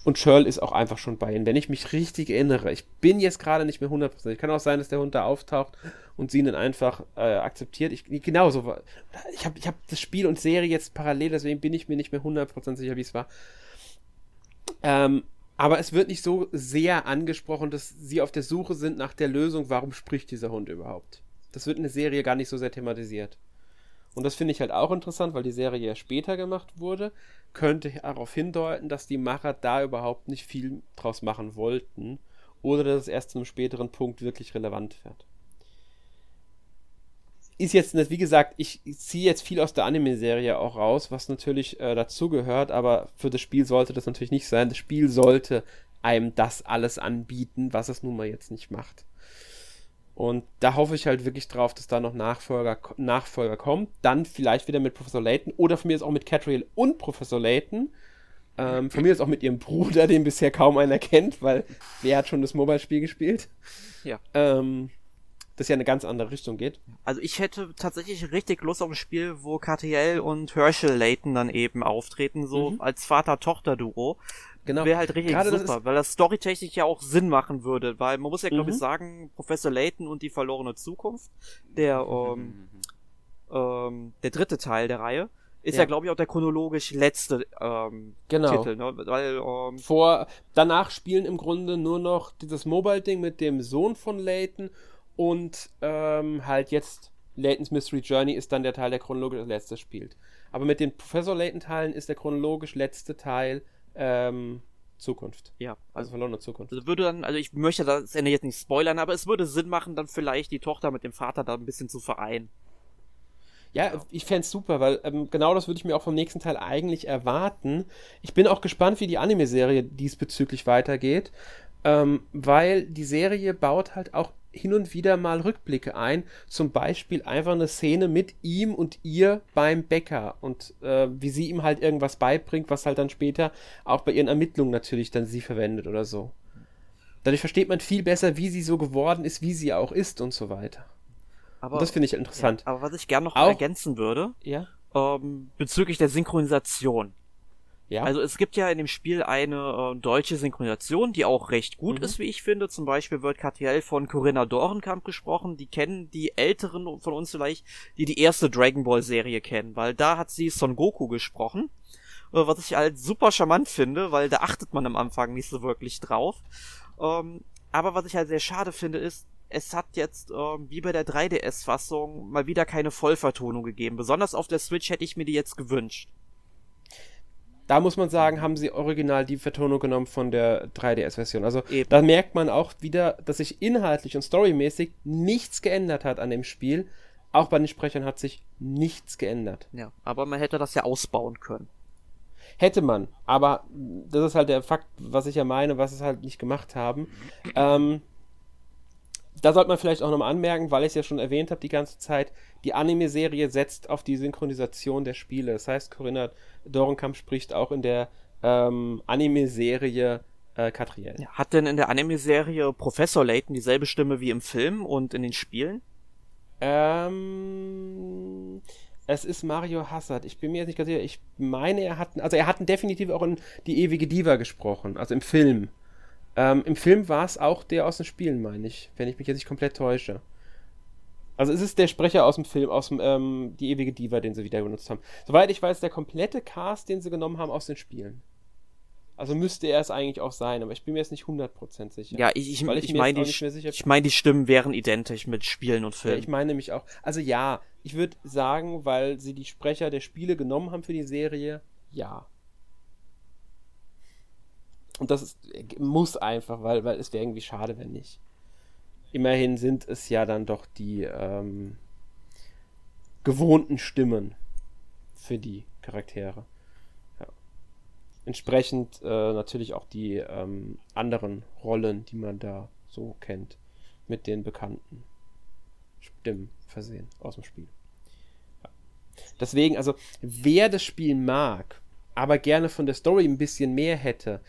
Und Shirl ist auch einfach schon bei ihnen. Wenn ich mich richtig erinnere, ich bin jetzt gerade nicht mehr 100%. Kann auch sein, dass der Hund da auftaucht und sie ihn dann einfach äh, akzeptiert. Ich, genau so. Ich habe ich hab das Spiel und Serie jetzt parallel, deswegen bin ich mir nicht mehr 100% sicher, wie es war. Ähm, aber es wird nicht so sehr angesprochen, dass sie auf der Suche sind nach der Lösung, warum spricht dieser Hund überhaupt. Das wird in der Serie gar nicht so sehr thematisiert. Und das finde ich halt auch interessant, weil die Serie ja später gemacht wurde, könnte darauf hindeuten, dass die Macher da überhaupt nicht viel draus machen wollten oder dass es erst zu einem späteren Punkt wirklich relevant wird ist jetzt nicht, wie gesagt, ich, ich ziehe jetzt viel aus der Anime-Serie auch raus, was natürlich äh, dazugehört, aber für das Spiel sollte das natürlich nicht sein. Das Spiel sollte einem das alles anbieten, was es nun mal jetzt nicht macht. Und da hoffe ich halt wirklich drauf, dass da noch Nachfolger, Nachfolger kommt. Dann vielleicht wieder mit Professor Layton oder von mir ist auch mit Catriel und Professor Layton. Ähm, von mir ist auch mit ihrem Bruder, den bisher kaum einer kennt, weil wer hat schon das Mobile-Spiel gespielt? Ja. Ähm, das ja eine ganz andere Richtung geht. Also ich hätte tatsächlich richtig Lust auf ein Spiel, wo KTL und Herschel Layton dann eben auftreten, so mhm. als Vater-Tochter-Duo. Genau. Wäre halt richtig Gerade super, das weil das storytechnisch ja auch Sinn machen würde, weil man muss ja, glaube mhm. ich, sagen, Professor Layton und die verlorene Zukunft, der, ähm, ähm, der dritte Teil der Reihe, ist ja, ja glaube ich, auch der chronologisch letzte ähm, genau. Titel. Ne? Weil, ähm, Vor, danach spielen im Grunde nur noch dieses Mobile-Ding mit dem Sohn von Layton und ähm, halt jetzt Layton's Mystery Journey ist dann der Teil, der chronologisch als letztes spielt. Aber mit den Professor Layton-Teilen ist der chronologisch letzte Teil ähm, Zukunft. Ja. Also, verlorene Zukunft. Also würde dann, also ich möchte das Ende jetzt nicht spoilern, aber es würde Sinn machen, dann vielleicht die Tochter mit dem Vater da ein bisschen zu vereinen. Ja, ich fände es super, weil ähm, genau das würde ich mir auch vom nächsten Teil eigentlich erwarten. Ich bin auch gespannt, wie die Anime-Serie diesbezüglich weitergeht, ähm, weil die Serie baut halt auch hin und wieder mal Rückblicke ein. Zum Beispiel einfach eine Szene mit ihm und ihr beim Bäcker und äh, wie sie ihm halt irgendwas beibringt, was halt dann später auch bei ihren Ermittlungen natürlich dann sie verwendet oder so. Dadurch versteht man viel besser, wie sie so geworden ist, wie sie auch ist und so weiter. Aber, und das finde ich interessant. Ja, aber was ich gerne noch auch, ergänzen würde, ja? ähm, bezüglich der Synchronisation. Ja. Also es gibt ja in dem Spiel eine äh, deutsche Synchronisation, die auch recht gut mhm. ist, wie ich finde. Zum Beispiel wird KTL von Corinna Dorenkamp gesprochen. Die kennen die Älteren von uns vielleicht, die die erste Dragon Ball Serie kennen, weil da hat sie Son Goku gesprochen. Äh, was ich halt super charmant finde, weil da achtet man am Anfang nicht so wirklich drauf. Ähm, aber was ich halt sehr schade finde, ist, es hat jetzt, äh, wie bei der 3DS-Fassung, mal wieder keine Vollvertonung gegeben. Besonders auf der Switch hätte ich mir die jetzt gewünscht da muss man sagen, haben sie original die Vertonung genommen von der 3DS-Version. Also Eben. da merkt man auch wieder, dass sich inhaltlich und storymäßig nichts geändert hat an dem Spiel. Auch bei den Sprechern hat sich nichts geändert. Ja, aber man hätte das ja ausbauen können. Hätte man, aber das ist halt der Fakt, was ich ja meine, was es halt nicht gemacht haben. Ähm, da sollte man vielleicht auch nochmal anmerken, weil ich es ja schon erwähnt habe die ganze Zeit, die Anime-Serie setzt auf die Synchronisation der Spiele. Das heißt, Corinna Dorenkamp spricht auch in der ähm, Anime-Serie äh, Catriel. Ja, hat denn in der Anime-Serie Professor Layton dieselbe Stimme wie im Film und in den Spielen? Ähm, es ist Mario Hassard. Ich bin mir jetzt nicht ganz sicher. Ich meine, er hat, also er hat definitiv auch in die ewige Diva gesprochen, also im Film. Ähm, Im Film war es auch der aus den Spielen, meine ich, wenn ich mich jetzt nicht komplett täusche. Also es ist der Sprecher aus dem Film, aus dem ähm, Die ewige Diva, den sie wieder benutzt haben. Soweit ich weiß, der komplette Cast, den sie genommen haben aus den Spielen. Also müsste er es eigentlich auch sein, aber ich bin mir jetzt nicht 100% sicher. Ja, ich, ich, ich, ich meine, die, ich mein, die Stimmen wären identisch mit Spielen und Filmen. Ja, ich meine nämlich auch. Also ja, ich würde sagen, weil sie die Sprecher der Spiele genommen haben für die Serie, ja. Und das ist, muss einfach, weil, weil es wäre irgendwie schade, wenn nicht. Immerhin sind es ja dann doch die ähm, gewohnten Stimmen für die Charaktere. Ja. Entsprechend äh, natürlich auch die ähm, anderen Rollen, die man da so kennt, mit den bekannten Stimmen versehen aus dem Spiel. Ja. Deswegen, also wer das Spiel mag, aber gerne von der Story ein bisschen mehr hätte,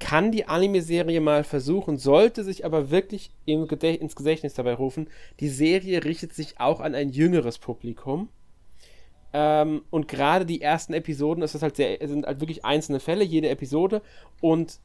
kann die Anime-Serie mal versuchen, sollte sich aber wirklich ins Gedächtnis dabei rufen, die Serie richtet sich auch an ein jüngeres Publikum. Ähm, und gerade die ersten Episoden ist das halt sehr, sind halt wirklich einzelne Fälle, jede Episode. Und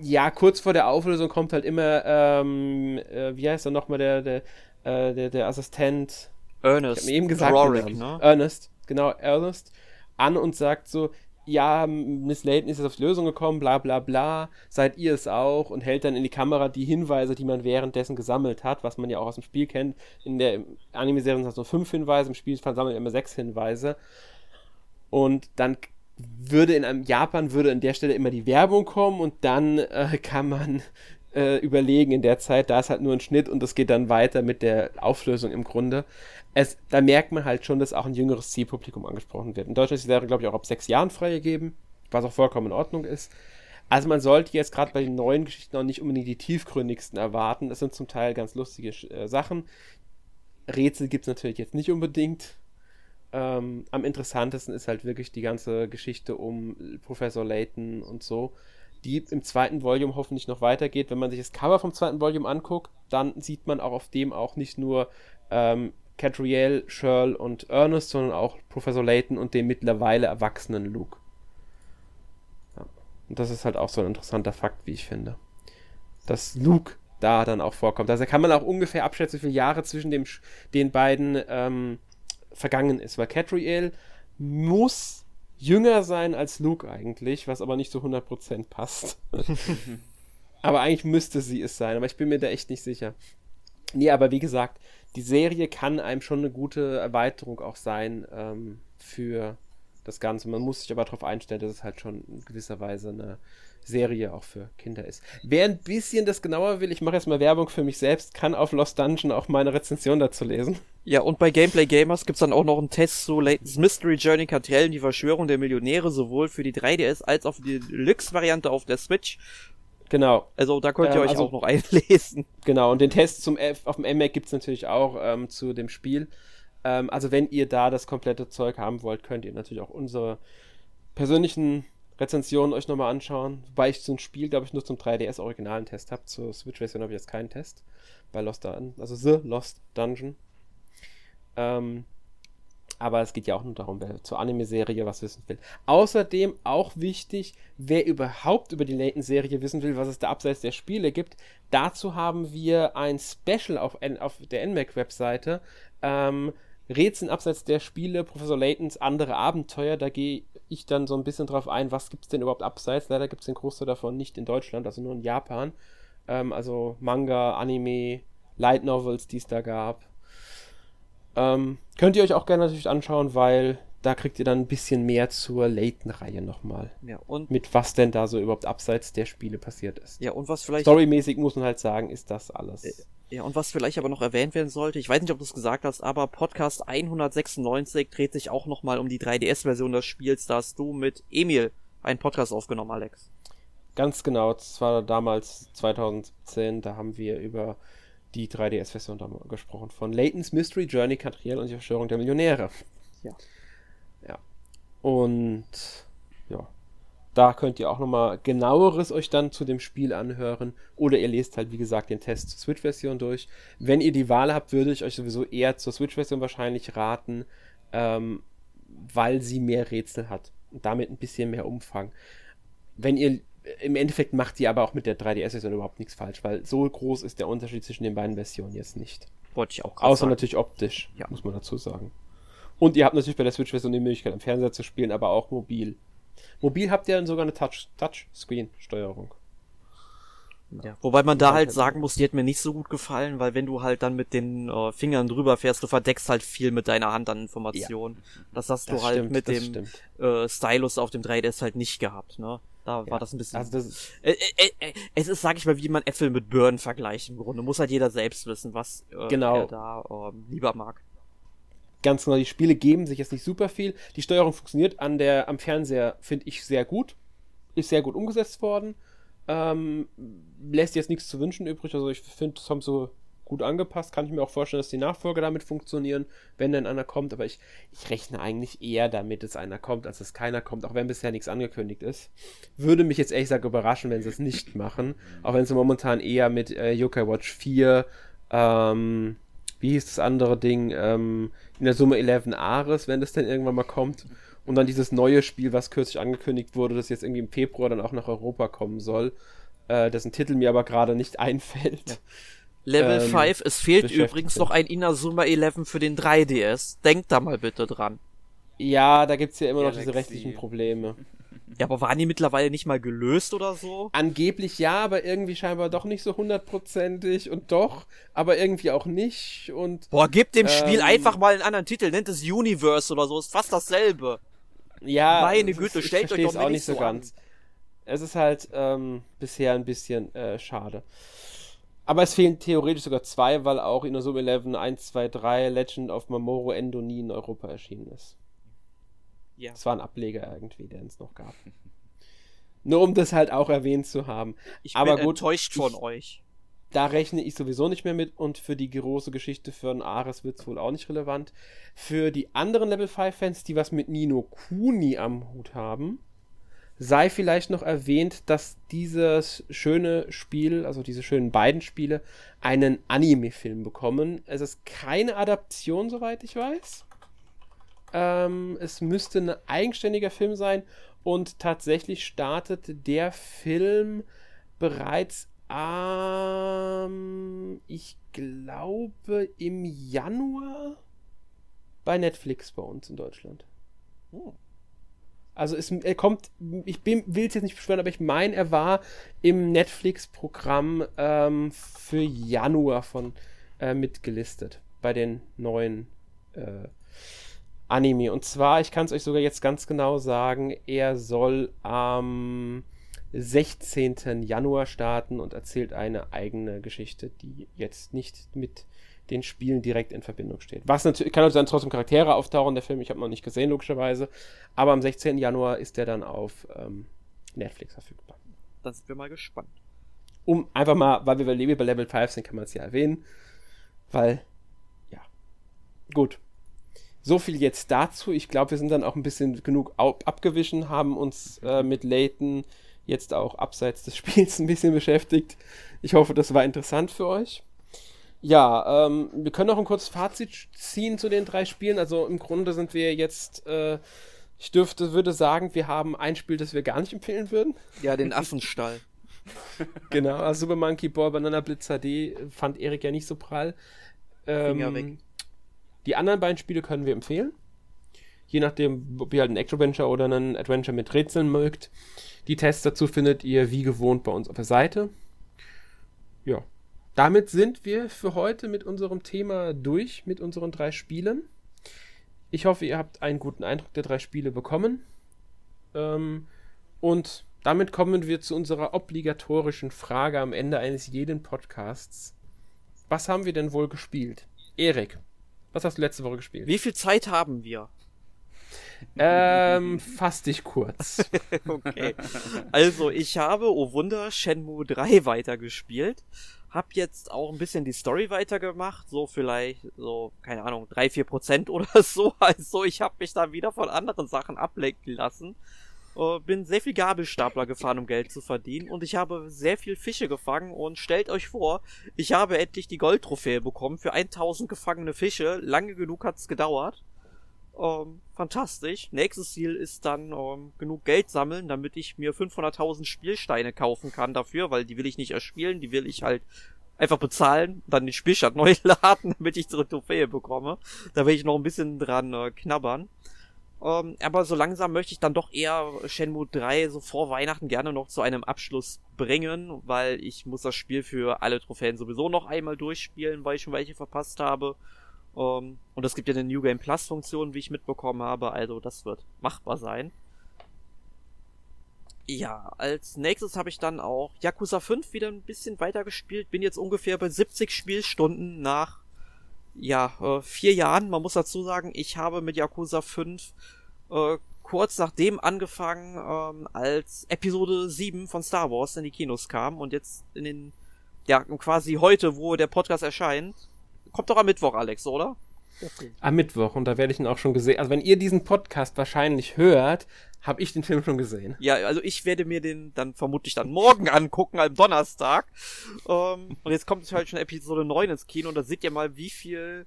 ja, kurz vor der Auflösung kommt halt immer, ähm, äh, wie heißt er nochmal, der, der, äh, der, der Assistent. Ernest. Ich hab mir eben gesagt, Rorik, ne? Ernest, genau, Ernest, an und sagt so, ja, Miss Layton ist jetzt auf die Lösung gekommen, bla bla bla, seid ihr es auch und hält dann in die Kamera die Hinweise, die man währenddessen gesammelt hat, was man ja auch aus dem Spiel kennt. In der Anime-Serie sind es nur fünf Hinweise, im Spiel sammelt er immer sechs Hinweise. Und dann würde in einem Japan würde an der Stelle immer die Werbung kommen und dann äh, kann man äh, überlegen in der Zeit, da ist halt nur ein Schnitt und es geht dann weiter mit der Auflösung im Grunde es, da merkt man halt schon, dass auch ein jüngeres Zielpublikum angesprochen wird. In Deutschland ist die Serie, glaube ich, auch ab sechs Jahren freigegeben, was auch vollkommen in Ordnung ist. Also man sollte jetzt gerade bei den neuen Geschichten auch nicht unbedingt die tiefgründigsten erwarten. Es sind zum Teil ganz lustige äh, Sachen. Rätsel gibt es natürlich jetzt nicht unbedingt. Ähm, am interessantesten ist halt wirklich die ganze Geschichte um Professor Layton und so, die im zweiten Volume hoffentlich noch weitergeht. Wenn man sich das Cover vom zweiten Volume anguckt, dann sieht man auch auf dem auch nicht nur ähm, Catriel, Shirl und Ernest, sondern auch Professor Layton und den mittlerweile erwachsenen Luke. Ja. Und das ist halt auch so ein interessanter Fakt, wie ich finde. Dass Luke da dann auch vorkommt. Also kann man auch ungefähr abschätzen, wie viele Jahre zwischen dem, den beiden ähm, vergangen ist. Weil Catriel muss jünger sein als Luke eigentlich, was aber nicht zu 100% passt. aber eigentlich müsste sie es sein, aber ich bin mir da echt nicht sicher. Nee, aber wie gesagt, die Serie kann einem schon eine gute Erweiterung auch sein ähm, für das Ganze. Man muss sich aber darauf einstellen, dass es halt schon in gewisser Weise eine Serie auch für Kinder ist. Wer ein bisschen das genauer will, ich mache jetzt mal Werbung für mich selbst, kann auf Lost Dungeon auch meine Rezension dazu lesen. Ja, und bei Gameplay Gamers gibt's dann auch noch einen Test zu Layton's Mystery Journey Kartell und die Verschwörung der Millionäre, sowohl für die 3DS als auch für die Deluxe-Variante auf der Switch. Genau. Also da könnt ihr ähm, euch also, auch noch einlesen. Genau, und den Test zum F auf dem MMAC gibt es natürlich auch ähm, zu dem Spiel. Ähm, also wenn ihr da das komplette Zeug haben wollt, könnt ihr natürlich auch unsere persönlichen Rezensionen euch nochmal anschauen. Wobei ich zum Spiel, glaube ich, nur zum 3DS originalen Test habe. Zur Switch-Version habe ich jetzt keinen Test. Bei Lost Dungeon. Also The Lost Dungeon. Ähm, aber es geht ja auch nur darum, wer zur Anime-Serie was wissen will. Außerdem auch wichtig, wer überhaupt über die Layton-Serie wissen will, was es da abseits der Spiele gibt. Dazu haben wir ein Special auf, auf der NMAC-Webseite. Ähm, Rätseln abseits der Spiele, Professor Laytons andere Abenteuer. Da gehe ich dann so ein bisschen drauf ein, was gibt es denn überhaupt abseits. Leider gibt es den Großteil davon nicht in Deutschland, also nur in Japan. Ähm, also Manga, Anime, Light Novels, die es da gab. Ähm, könnt ihr euch auch gerne natürlich anschauen, weil da kriegt ihr dann ein bisschen mehr zur Layton-Reihe nochmal. Ja, und mit was denn da so überhaupt abseits der Spiele passiert ist. Ja, und was vielleicht. Storymäßig muss man halt sagen, ist das alles. Äh, ja, und was vielleicht aber noch erwähnt werden sollte, ich weiß nicht, ob du es gesagt hast, aber Podcast 196 dreht sich auch nochmal um die 3DS-Version des Spiels. Da hast du mit Emil einen Podcast aufgenommen, Alex. Ganz genau, das war damals 2017, da haben wir über die 3DS-Version gesprochen von Layton's Mystery Journey, Catriel und die Verstörung der Millionäre. Ja. Ja. Und ja, da könnt ihr auch nochmal genaueres euch dann zu dem Spiel anhören. Oder ihr lest halt, wie gesagt, den Test zur Switch-Version durch. Wenn ihr die Wahl habt, würde ich euch sowieso eher zur Switch-Version wahrscheinlich raten, ähm, weil sie mehr Rätsel hat und damit ein bisschen mehr Umfang. Wenn ihr im Endeffekt macht die aber auch mit der 3DS-Version überhaupt nichts falsch, weil so groß ist der Unterschied zwischen den beiden Versionen jetzt nicht. Wollte ich auch Außer sagen. natürlich optisch, ja. muss man dazu sagen. Und ihr habt natürlich bei der Switch-Version die Möglichkeit, am Fernseher zu spielen, aber auch mobil. Mobil habt ihr dann sogar eine Touch Touchscreen-Steuerung. Ja, wobei man da halt sagen muss, die hat mir nicht so gut gefallen, weil wenn du halt dann mit den äh, Fingern drüber fährst, du verdeckst halt viel mit deiner Hand an Informationen. Ja. Das hast das du halt mit dem äh, Stylus auf dem 3DS halt nicht gehabt, ne? Da ja. war das ein bisschen. Also das äh, äh, äh, es ist, sag ich mal, wie man Äpfel mit Birnen vergleicht im Grunde. Muss halt jeder selbst wissen, was äh, genau. er da ähm, lieber mag. Ganz genau, die Spiele geben sich jetzt nicht super viel. Die Steuerung funktioniert an der, am Fernseher, finde ich, sehr gut. Ist sehr gut umgesetzt worden. Ähm, lässt jetzt nichts zu wünschen übrig. Also ich finde, das haben so gut angepasst. Kann ich mir auch vorstellen, dass die Nachfolger damit funktionieren, wenn denn einer kommt. Aber ich, ich rechne eigentlich eher damit, dass einer kommt, als dass keiner kommt, auch wenn bisher nichts angekündigt ist. Würde mich jetzt ehrlich gesagt überraschen, wenn sie es nicht machen. Auch wenn sie momentan eher mit äh, Yokai Watch 4, ähm, wie hieß das andere Ding, ähm, in der Summe 11 Ares, wenn das denn irgendwann mal kommt. Und dann dieses neue Spiel, was kürzlich angekündigt wurde, das jetzt irgendwie im Februar dann auch nach Europa kommen soll, äh, dessen Titel mir aber gerade nicht einfällt. Ja. Level ähm, 5, es fehlt übrigens noch ein Inazuma 11 für den 3DS. Denkt da mal bitte dran. Ja, da gibt's ja immer Galaxy. noch diese rechtlichen Probleme. Ja, aber waren die mittlerweile nicht mal gelöst oder so? Angeblich ja, aber irgendwie scheinbar doch nicht so hundertprozentig und doch, aber irgendwie auch nicht und. Boah, gib dem ähm, Spiel einfach mal einen anderen Titel, nennt es Universe oder so, ist fast dasselbe. Ja. Meine Güte, stellt euch doch auch nicht so, so ganz. Es ist halt ähm, bisher ein bisschen äh, schade. Aber es fehlen theoretisch sogar zwei, weil auch Inazuma 11 1, 2, 3 Legend of Mamoru Endo nie in Europa erschienen ist. Ja. Das war ein Ableger irgendwie, der es noch gab. Nur um das halt auch erwähnt zu haben. Ich Aber bin gut, enttäuscht von ich- euch. Da rechne ich sowieso nicht mehr mit und für die große Geschichte von Ares wird es wohl auch nicht relevant. Für die anderen Level 5-Fans, die was mit Nino Kuni am Hut haben, sei vielleicht noch erwähnt, dass dieses schöne Spiel, also diese schönen beiden Spiele, einen Anime-Film bekommen. Es ist keine Adaption, soweit ich weiß. Ähm, es müsste ein eigenständiger Film sein und tatsächlich startet der Film bereits am, ich glaube, im Januar bei Netflix bei uns in Deutschland. Hm. Also es, er kommt, ich will es jetzt nicht beschwören, aber ich meine, er war im Netflix-Programm ähm, für Januar von äh, mitgelistet bei den neuen äh, Anime. Und zwar, ich kann es euch sogar jetzt ganz genau sagen, er soll am 16. Januar starten und erzählt eine eigene Geschichte, die jetzt nicht mit den Spielen direkt in Verbindung steht. Was natürlich, kann natürlich dann trotzdem Charaktere auftauchen, der Film, ich habe noch nicht gesehen, logischerweise. Aber am 16. Januar ist der dann auf ähm, Netflix verfügbar. Dann sind wir mal gespannt. Um einfach mal, weil wir bei Level 5 sind, kann man es ja erwähnen. Weil, ja. Gut. So viel jetzt dazu. Ich glaube, wir sind dann auch ein bisschen genug abgewichen, haben uns äh, mit Layton jetzt auch abseits des Spiels ein bisschen beschäftigt. Ich hoffe, das war interessant für euch. Ja, ähm, wir können auch ein kurzes Fazit ziehen zu den drei Spielen. Also im Grunde sind wir jetzt, äh, ich dürfte, würde sagen, wir haben ein Spiel, das wir gar nicht empfehlen würden. Ja, den Affenstall. Genau, also Super Monkey Ball Banana Blitz HD fand Erik ja nicht so prall. Ähm, Finger weg. Die anderen beiden Spiele können wir empfehlen. Je nachdem, ob ihr halt ein Action-Adventure oder ein Adventure mit Rätseln mögt. Die Tests dazu findet ihr wie gewohnt bei uns auf der Seite. Ja. Damit sind wir für heute mit unserem Thema durch, mit unseren drei Spielen. Ich hoffe, ihr habt einen guten Eindruck der drei Spiele bekommen. Ähm, und damit kommen wir zu unserer obligatorischen Frage am Ende eines jeden Podcasts. Was haben wir denn wohl gespielt? Erik, was hast du letzte Woche gespielt? Wie viel Zeit haben wir? Ähm, fass dich kurz. Okay. Also, ich habe, oh Wunder, Shenmue 3 weitergespielt. Hab jetzt auch ein bisschen die Story weitergemacht. So vielleicht, so, keine Ahnung, 3, 4 Prozent oder so. Also, ich habe mich da wieder von anderen Sachen ablenken lassen. Äh, bin sehr viel Gabelstapler gefahren, um Geld zu verdienen. Und ich habe sehr viel Fische gefangen. Und stellt euch vor, ich habe endlich die Goldtrophäe bekommen für 1000 gefangene Fische. Lange genug hat's gedauert. Ähm, fantastisch. Nächstes Ziel ist dann ähm, genug Geld sammeln, damit ich mir 500.000 Spielsteine kaufen kann dafür, weil die will ich nicht erspielen, die will ich halt einfach bezahlen, dann den Spielstand neu laden, damit ich zur Trophäe bekomme. Da will ich noch ein bisschen dran äh, knabbern. Ähm, aber so langsam möchte ich dann doch eher Shenmue 3 so vor Weihnachten gerne noch zu einem Abschluss bringen, weil ich muss das Spiel für alle Trophäen sowieso noch einmal durchspielen, weil ich schon welche verpasst habe. Ähm, und es gibt ja eine New Game Plus Funktion, wie ich mitbekommen habe, also das wird machbar sein. Ja, als nächstes habe ich dann auch Yakuza 5 wieder ein bisschen weiter gespielt. Bin jetzt ungefähr bei 70 Spielstunden nach, ja, äh, vier Jahren. Man muss dazu sagen, ich habe mit Yakuza 5 äh, kurz nachdem angefangen, ähm, als Episode 7 von Star Wars in die Kinos kam und jetzt in den, ja, quasi heute, wo der Podcast erscheint, kommt doch am Mittwoch, Alex, oder? Am Mittwoch, und da werde ich ihn auch schon gesehen. Also, wenn ihr diesen Podcast wahrscheinlich hört, habe ich den Film schon gesehen. Ja, also ich werde mir den dann vermutlich dann morgen angucken, am Donnerstag. Ähm, und jetzt kommt halt schon Episode 9 ins Kino und da seht ihr mal, wie viel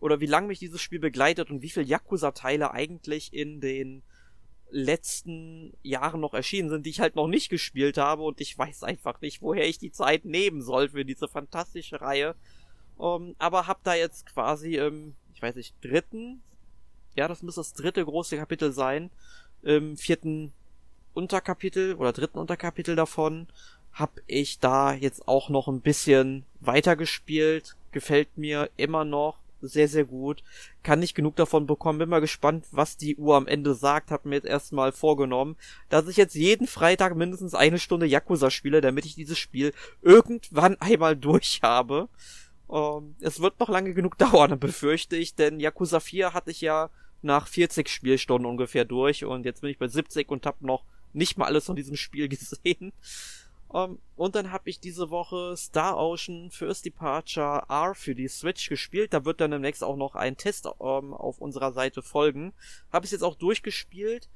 oder wie lange mich dieses Spiel begleitet und wie viel Yakuza-Teile eigentlich in den letzten Jahren noch erschienen sind, die ich halt noch nicht gespielt habe und ich weiß einfach nicht, woher ich die Zeit nehmen soll für diese fantastische Reihe. Ähm, aber hab da jetzt quasi im, ich weiß nicht, dritten, ja, das müsste das dritte große Kapitel sein, im vierten Unterkapitel oder dritten Unterkapitel davon hab ich da jetzt auch noch ein bisschen weitergespielt. Gefällt mir immer noch sehr, sehr gut. Kann nicht genug davon bekommen. Bin mal gespannt, was die Uhr am Ende sagt. Hab mir jetzt erstmal vorgenommen, dass ich jetzt jeden Freitag mindestens eine Stunde Yakuza spiele, damit ich dieses Spiel irgendwann einmal durch habe. Ähm, es wird noch lange genug dauern, befürchte ich, denn Yakuza 4 hatte ich ja nach 40 Spielstunden ungefähr durch und jetzt bin ich bei 70 und hab noch nicht mal alles von diesem Spiel gesehen. Um, ähm, und dann habe ich diese Woche Star Ocean First Departure R für die Switch gespielt. Da wird dann demnächst auch noch ein Test um, ähm, auf unserer Seite folgen. Habe ich jetzt auch durchgespielt.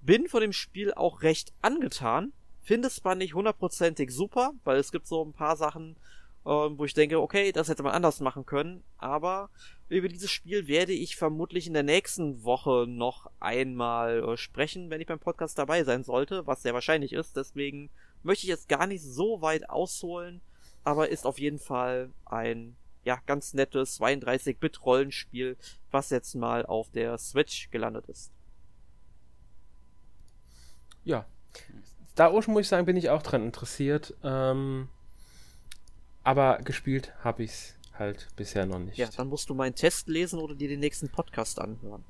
Bin von dem Spiel auch recht angetan. Finde es zwar nicht hundertprozentig super, weil es gibt so ein paar Sachen, um, wo ich denke, okay, das hätte man anders machen können. Aber über dieses Spiel werde ich vermutlich in der nächsten Woche noch einmal äh, sprechen, wenn ich beim Podcast dabei sein sollte, was sehr wahrscheinlich ist. Deswegen möchte ich jetzt gar nicht so weit ausholen, aber ist auf jeden Fall ein ja ganz nettes 32-Bit Rollenspiel, was jetzt mal auf der Switch gelandet ist. Ja. Da Ocean muss ich sagen, bin ich auch dran interessiert. Ähm, aber gespielt habe ich es halt bisher noch nicht. Ja, dann musst du meinen Test lesen oder dir den nächsten Podcast anhören.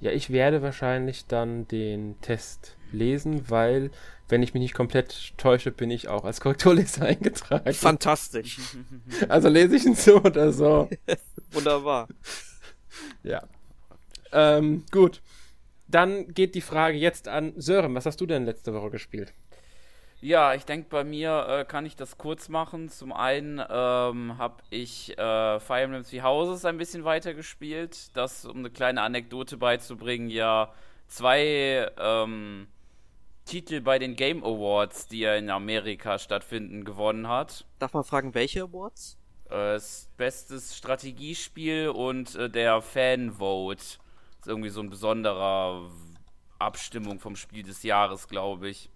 Ja, ich werde wahrscheinlich dann den Test lesen, weil, wenn ich mich nicht komplett täusche, bin ich auch als Korrekturleser eingetragen. Fantastisch. Also lese ich ihn so oder so. Wunderbar. Ja. Ähm, gut. Dann geht die Frage jetzt an Sören. Was hast du denn letzte Woche gespielt? Ja, ich denke, bei mir äh, kann ich das kurz machen. Zum einen ähm, habe ich äh, Fire Emblem Three Houses ein bisschen weiter gespielt. Das, um eine kleine Anekdote beizubringen, ja zwei ähm, Titel bei den Game Awards, die ja in Amerika stattfinden, gewonnen hat. Darf man fragen, welche Awards? Äh, bestes Strategiespiel und äh, der Fan-Vote. Ist irgendwie so ein besonderer Abstimmung vom Spiel des Jahres, glaube ich.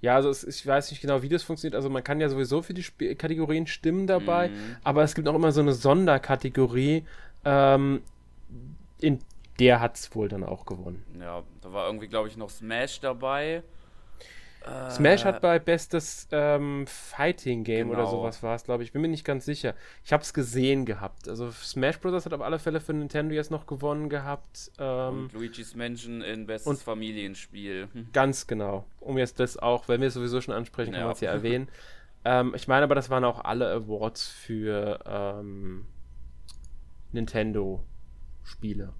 Ja, also es, ich weiß nicht genau, wie das funktioniert. Also man kann ja sowieso für die Sp Kategorien stimmen dabei, mhm. aber es gibt auch immer so eine Sonderkategorie, ähm, in der hat es wohl dann auch gewonnen. Ja, da war irgendwie, glaube ich, noch Smash dabei. Smash hat bei bestes ähm, Fighting Game genau. oder sowas war es, glaube ich. Bin mir nicht ganz sicher. Ich habe es gesehen gehabt. Also Smash Bros. hat auf alle Fälle für Nintendo jetzt noch gewonnen gehabt. Ähm, und Luigi's Mansion in bestes Familienspiel. Ganz genau. Um jetzt das auch, wenn wir es sowieso schon ansprechen, kann ja. man es ja erwähnen. ähm, ich meine aber, das waren auch alle Awards für ähm, Nintendo-Spiele.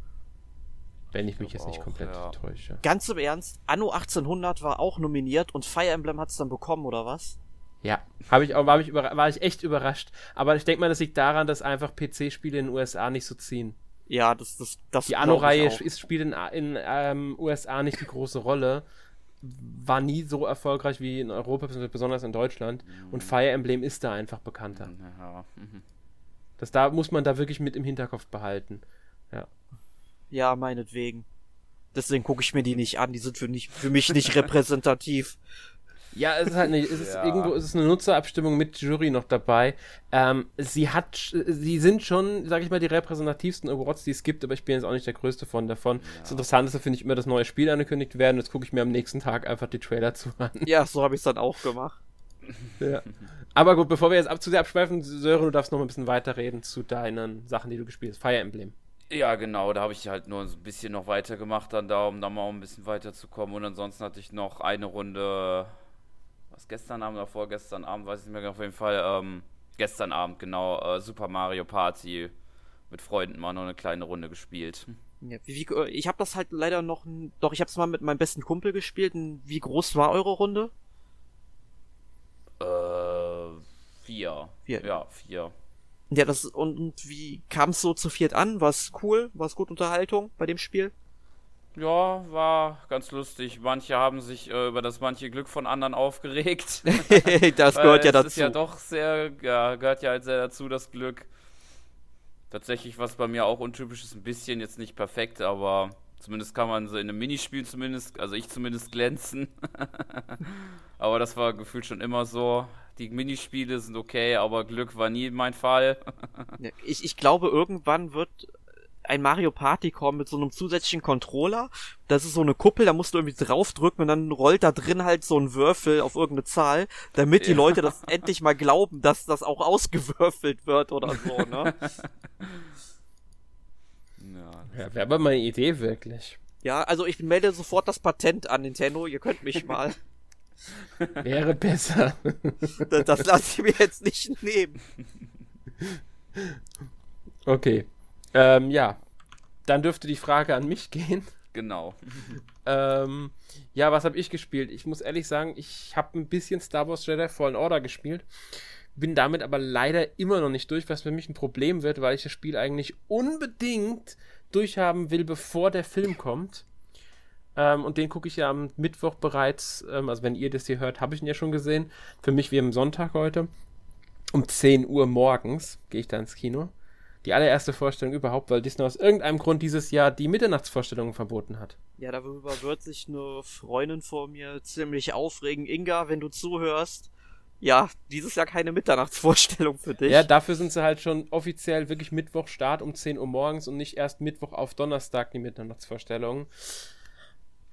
Wenn ich, ich mich jetzt nicht komplett ja. täusche. Ganz im Ernst, Anno 1800 war auch nominiert und Fire Emblem hat es dann bekommen, oder was? Ja, habe ich auch, war, ich war ich echt überrascht. Aber ich denke mal, das liegt daran, dass einfach PC-Spiele in den USA nicht so ziehen. Ja, das, das, das Die Anno-Reihe spielt in, in ähm, USA nicht die große Rolle. War nie so erfolgreich wie in Europa, besonders in Deutschland. Mhm. Und Fire Emblem ist da einfach bekannter. Ja. Mhm. Das da muss man da wirklich mit im Hinterkopf behalten. Ja. Ja, meinetwegen. Deswegen gucke ich mir die nicht an. Die sind für, nicht, für mich nicht repräsentativ. Ja, es ist halt nicht, es ist ja. irgendwo ist es eine Nutzerabstimmung mit Jury noch dabei. Ähm, sie hat, sie sind schon, sag ich mal, die repräsentativsten Awards, die es gibt, aber ich bin jetzt auch nicht der größte von davon. Ja. Das Interessanteste finde ich immer, dass neue Spiele angekündigt werden. Jetzt gucke ich mir am nächsten Tag einfach die Trailer zu an. Ja, so habe ich es dann auch gemacht. ja. Aber gut, bevor wir jetzt ab zu sehr abschweifen, Sören, du darfst noch ein bisschen weiterreden zu deinen Sachen, die du gespielt hast. Fire Emblem. Ja, genau, da habe ich halt nur ein bisschen noch weitergemacht dann da, um da mal ein bisschen weiterzukommen. Und ansonsten hatte ich noch eine Runde, was gestern Abend oder vorgestern Abend, weiß ich nicht mehr, genau, auf jeden Fall, ähm, gestern Abend, genau, äh, Super Mario Party mit Freunden mal noch eine kleine Runde gespielt. Ja, wie, wie, äh, ich habe das halt leider noch, doch, ich habe es mal mit meinem besten Kumpel gespielt. Wie groß war eure Runde? Äh, vier. Vier. Ja, vier. Ja, das und, wie kam es so zu viert an? War es cool? War es gut Unterhaltung bei dem Spiel? Ja, war ganz lustig. Manche haben sich äh, über das manche Glück von anderen aufgeregt. das gehört ja dazu. Das ist ja doch sehr, ja, gehört ja halt sehr dazu, das Glück. Tatsächlich, was bei mir auch untypisch ist, ein bisschen jetzt nicht perfekt, aber zumindest kann man so in einem Minispiel zumindest, also ich zumindest glänzen. aber das war gefühlt schon immer so. Die Minispiele sind okay, aber Glück war nie mein Fall. ich, ich glaube, irgendwann wird ein Mario Party kommen mit so einem zusätzlichen Controller. Das ist so eine Kuppel, da musst du irgendwie draufdrücken und dann rollt da drin halt so ein Würfel auf irgendeine Zahl, damit die ja. Leute das endlich mal glauben, dass das auch ausgewürfelt wird oder so, ne? Ja, wäre aber meine Idee wirklich. Ja, also ich melde sofort das Patent an Nintendo, ihr könnt mich mal. Wäre besser. Das, das lasse ich mir jetzt nicht nehmen. Okay. Ähm, ja. Dann dürfte die Frage an mich gehen. Genau. ähm, ja, was habe ich gespielt? Ich muss ehrlich sagen, ich habe ein bisschen Star Wars Jedi Fallen Order gespielt. Bin damit aber leider immer noch nicht durch, was für mich ein Problem wird, weil ich das Spiel eigentlich unbedingt durchhaben will, bevor der Film kommt. Ähm, und den gucke ich ja am Mittwoch bereits. Ähm, also, wenn ihr das hier hört, habe ich ihn ja schon gesehen. Für mich wie am Sonntag heute. Um 10 Uhr morgens gehe ich da ins Kino. Die allererste Vorstellung überhaupt, weil Disney aus irgendeinem Grund dieses Jahr die Mitternachtsvorstellungen verboten hat. Ja, darüber wird sich eine Freundin vor mir ziemlich aufregen. Inga, wenn du zuhörst, ja, dieses Jahr keine Mitternachtsvorstellung für dich. Ja, dafür sind sie halt schon offiziell wirklich Mittwoch Start um 10 Uhr morgens und nicht erst Mittwoch auf Donnerstag die Mitternachtsvorstellungen.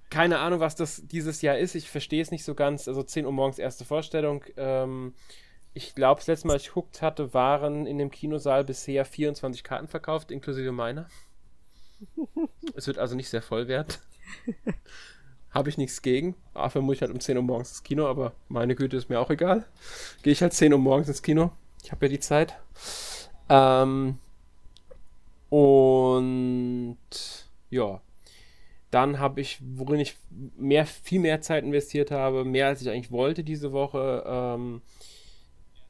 Keine Ahnung, was das dieses Jahr ist. Ich verstehe es nicht so ganz. Also 10 Uhr morgens erste Vorstellung. Ähm, ich glaube, das letzte Mal, als ich geguckt hatte, waren in dem Kinosaal bisher 24 Karten verkauft, inklusive meiner. es wird also nicht sehr voll werden. Habe ich nichts gegen. Dafür muss ich halt um 10 Uhr morgens ins Kino, aber meine Güte ist mir auch egal. Gehe ich halt 10 Uhr morgens ins Kino. Ich habe ja die Zeit. Ähm, und ja, dann habe ich, worin ich mehr, viel mehr Zeit investiert habe, mehr als ich eigentlich wollte diese Woche, ähm,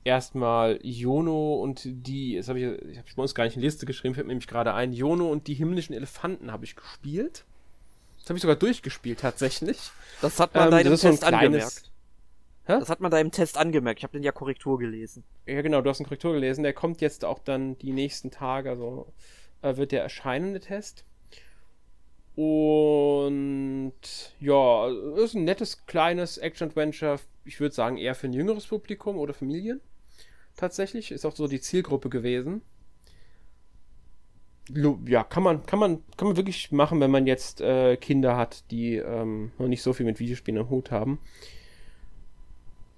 erstmal Jono und die, das habe ich, ich habe bei uns gar nicht in die Liste geschrieben, fällt mir nämlich gerade ein, Jono und die himmlischen Elefanten habe ich gespielt. Das habe ich sogar durchgespielt tatsächlich. Das hat man ähm, deinem Test so angemerkt. Hä? Das hat man da im Test angemerkt. Ich habe den ja Korrektur gelesen. Ja, genau, du hast einen Korrektur gelesen. Der kommt jetzt auch dann die nächsten Tage, also äh, wird der erscheinen, der Test. Und ja, ist ein nettes, kleines Action-Adventure. Ich würde sagen, eher für ein jüngeres Publikum oder Familien tatsächlich. Ist auch so die Zielgruppe gewesen. Ja, kann man, kann man, kann man wirklich machen, wenn man jetzt äh, Kinder hat, die ähm, noch nicht so viel mit Videospielen am Hut haben.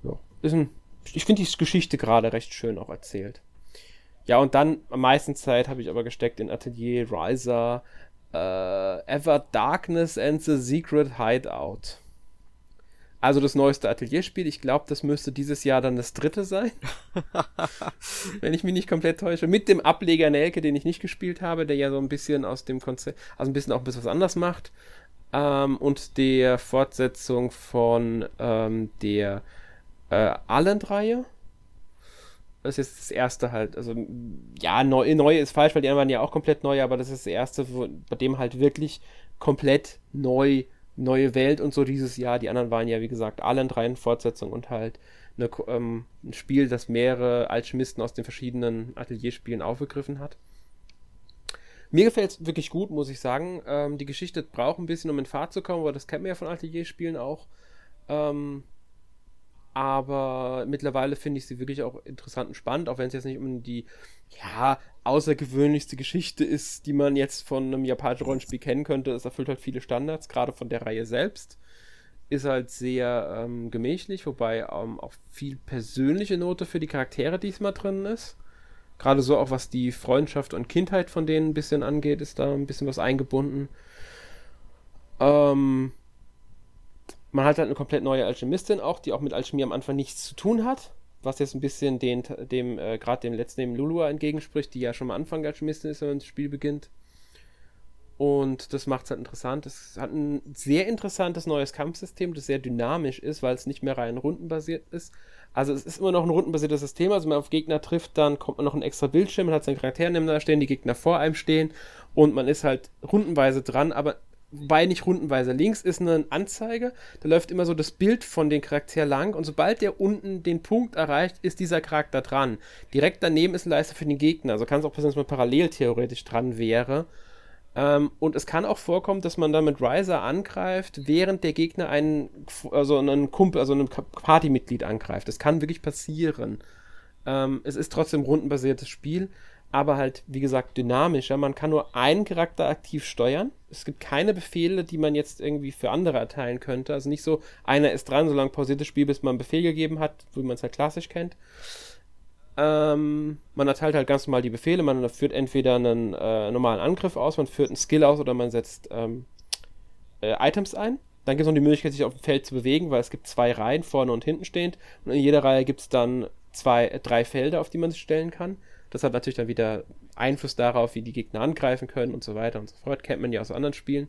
Ja, ist ein, ich finde die Geschichte gerade recht schön auch erzählt. Ja, und dann am meisten Zeit habe ich aber gesteckt in Atelier Riser, äh, Ever Darkness and the Secret Hideout. Also das neueste Atelierspiel. Ich glaube, das müsste dieses Jahr dann das dritte sein. Wenn ich mich nicht komplett täusche. Mit dem Ableger Nelke, den ich nicht gespielt habe, der ja so ein bisschen aus dem Konzept, also ein bisschen auch ein bisschen was anders macht. Ähm, und der Fortsetzung von ähm, der äh, Alland-Reihe. Das ist jetzt das erste halt. Also, ja, neu, neu ist falsch, weil die anderen waren ja auch komplett neu, aber das ist das erste, wo, bei dem halt wirklich komplett neu neue Welt und so dieses Jahr. Die anderen waren ja, wie gesagt, alle in dreien Fortsetzungen und halt eine, ähm, ein Spiel, das mehrere Alchemisten aus den verschiedenen Atelierspielen aufgegriffen hat. Mir gefällt es wirklich gut, muss ich sagen. Ähm, die Geschichte braucht ein bisschen, um in Fahrt zu kommen, aber das kennt man ja von Atelierspielen auch. Ähm, aber mittlerweile finde ich sie wirklich auch interessant und spannend, auch wenn es jetzt nicht um die ja, außergewöhnlichste Geschichte ist, die man jetzt von einem japanischen Rollenspiel kennen könnte. Es erfüllt halt viele Standards, gerade von der Reihe selbst. Ist halt sehr ähm, gemächlich, wobei ähm, auch viel persönliche Note für die Charaktere diesmal drin ist. Gerade so auch was die Freundschaft und Kindheit von denen ein bisschen angeht, ist da ein bisschen was eingebunden. Ähm, man hat halt eine komplett neue Alchemistin auch, die auch mit Alchemie am Anfang nichts zu tun hat. Was jetzt ein bisschen den, dem, äh, gerade dem letzten, dem Lulua entgegenspricht, die ja schon am Anfang Alchemistin ist, wenn das Spiel beginnt. Und das macht es halt interessant. Es hat ein sehr interessantes neues Kampfsystem, das sehr dynamisch ist, weil es nicht mehr rein rundenbasiert ist. Also es ist immer noch ein rundenbasiertes System. Also wenn man auf Gegner trifft, dann kommt man noch ein extra Bildschirm, man hat seinen Charakter da stehen, die Gegner vor einem stehen und man ist halt rundenweise dran, aber Wobei nicht rundenweise. Links ist eine Anzeige, da läuft immer so das Bild von den Charakter lang und sobald der unten den Punkt erreicht, ist dieser Charakter dran. Direkt daneben ist ein Leiste für den Gegner, also kann es auch passieren, dass man parallel theoretisch dran wäre. Ähm, und es kann auch vorkommen, dass man dann mit Riser angreift, während der Gegner einen, also einen Kumpel, also ein Partymitglied angreift. Das kann wirklich passieren. Ähm, es ist trotzdem rundenbasiertes Spiel aber halt, wie gesagt, dynamischer. Man kann nur einen Charakter aktiv steuern. Es gibt keine Befehle, die man jetzt irgendwie für andere erteilen könnte. Also nicht so, einer ist dran, solange pausiert das Spiel, bis man einen Befehl gegeben hat, wie man es halt klassisch kennt. Ähm, man erteilt halt ganz normal die Befehle. Man führt entweder einen äh, normalen Angriff aus, man führt einen Skill aus oder man setzt ähm, äh, Items ein. Dann gibt es noch die Möglichkeit, sich auf dem Feld zu bewegen, weil es gibt zwei Reihen, vorne und hinten stehend. Und in jeder Reihe gibt es dann zwei, äh, drei Felder, auf die man sich stellen kann. Das hat natürlich dann wieder Einfluss darauf, wie die Gegner angreifen können und so weiter und so fort. Kennt man ja aus anderen Spielen.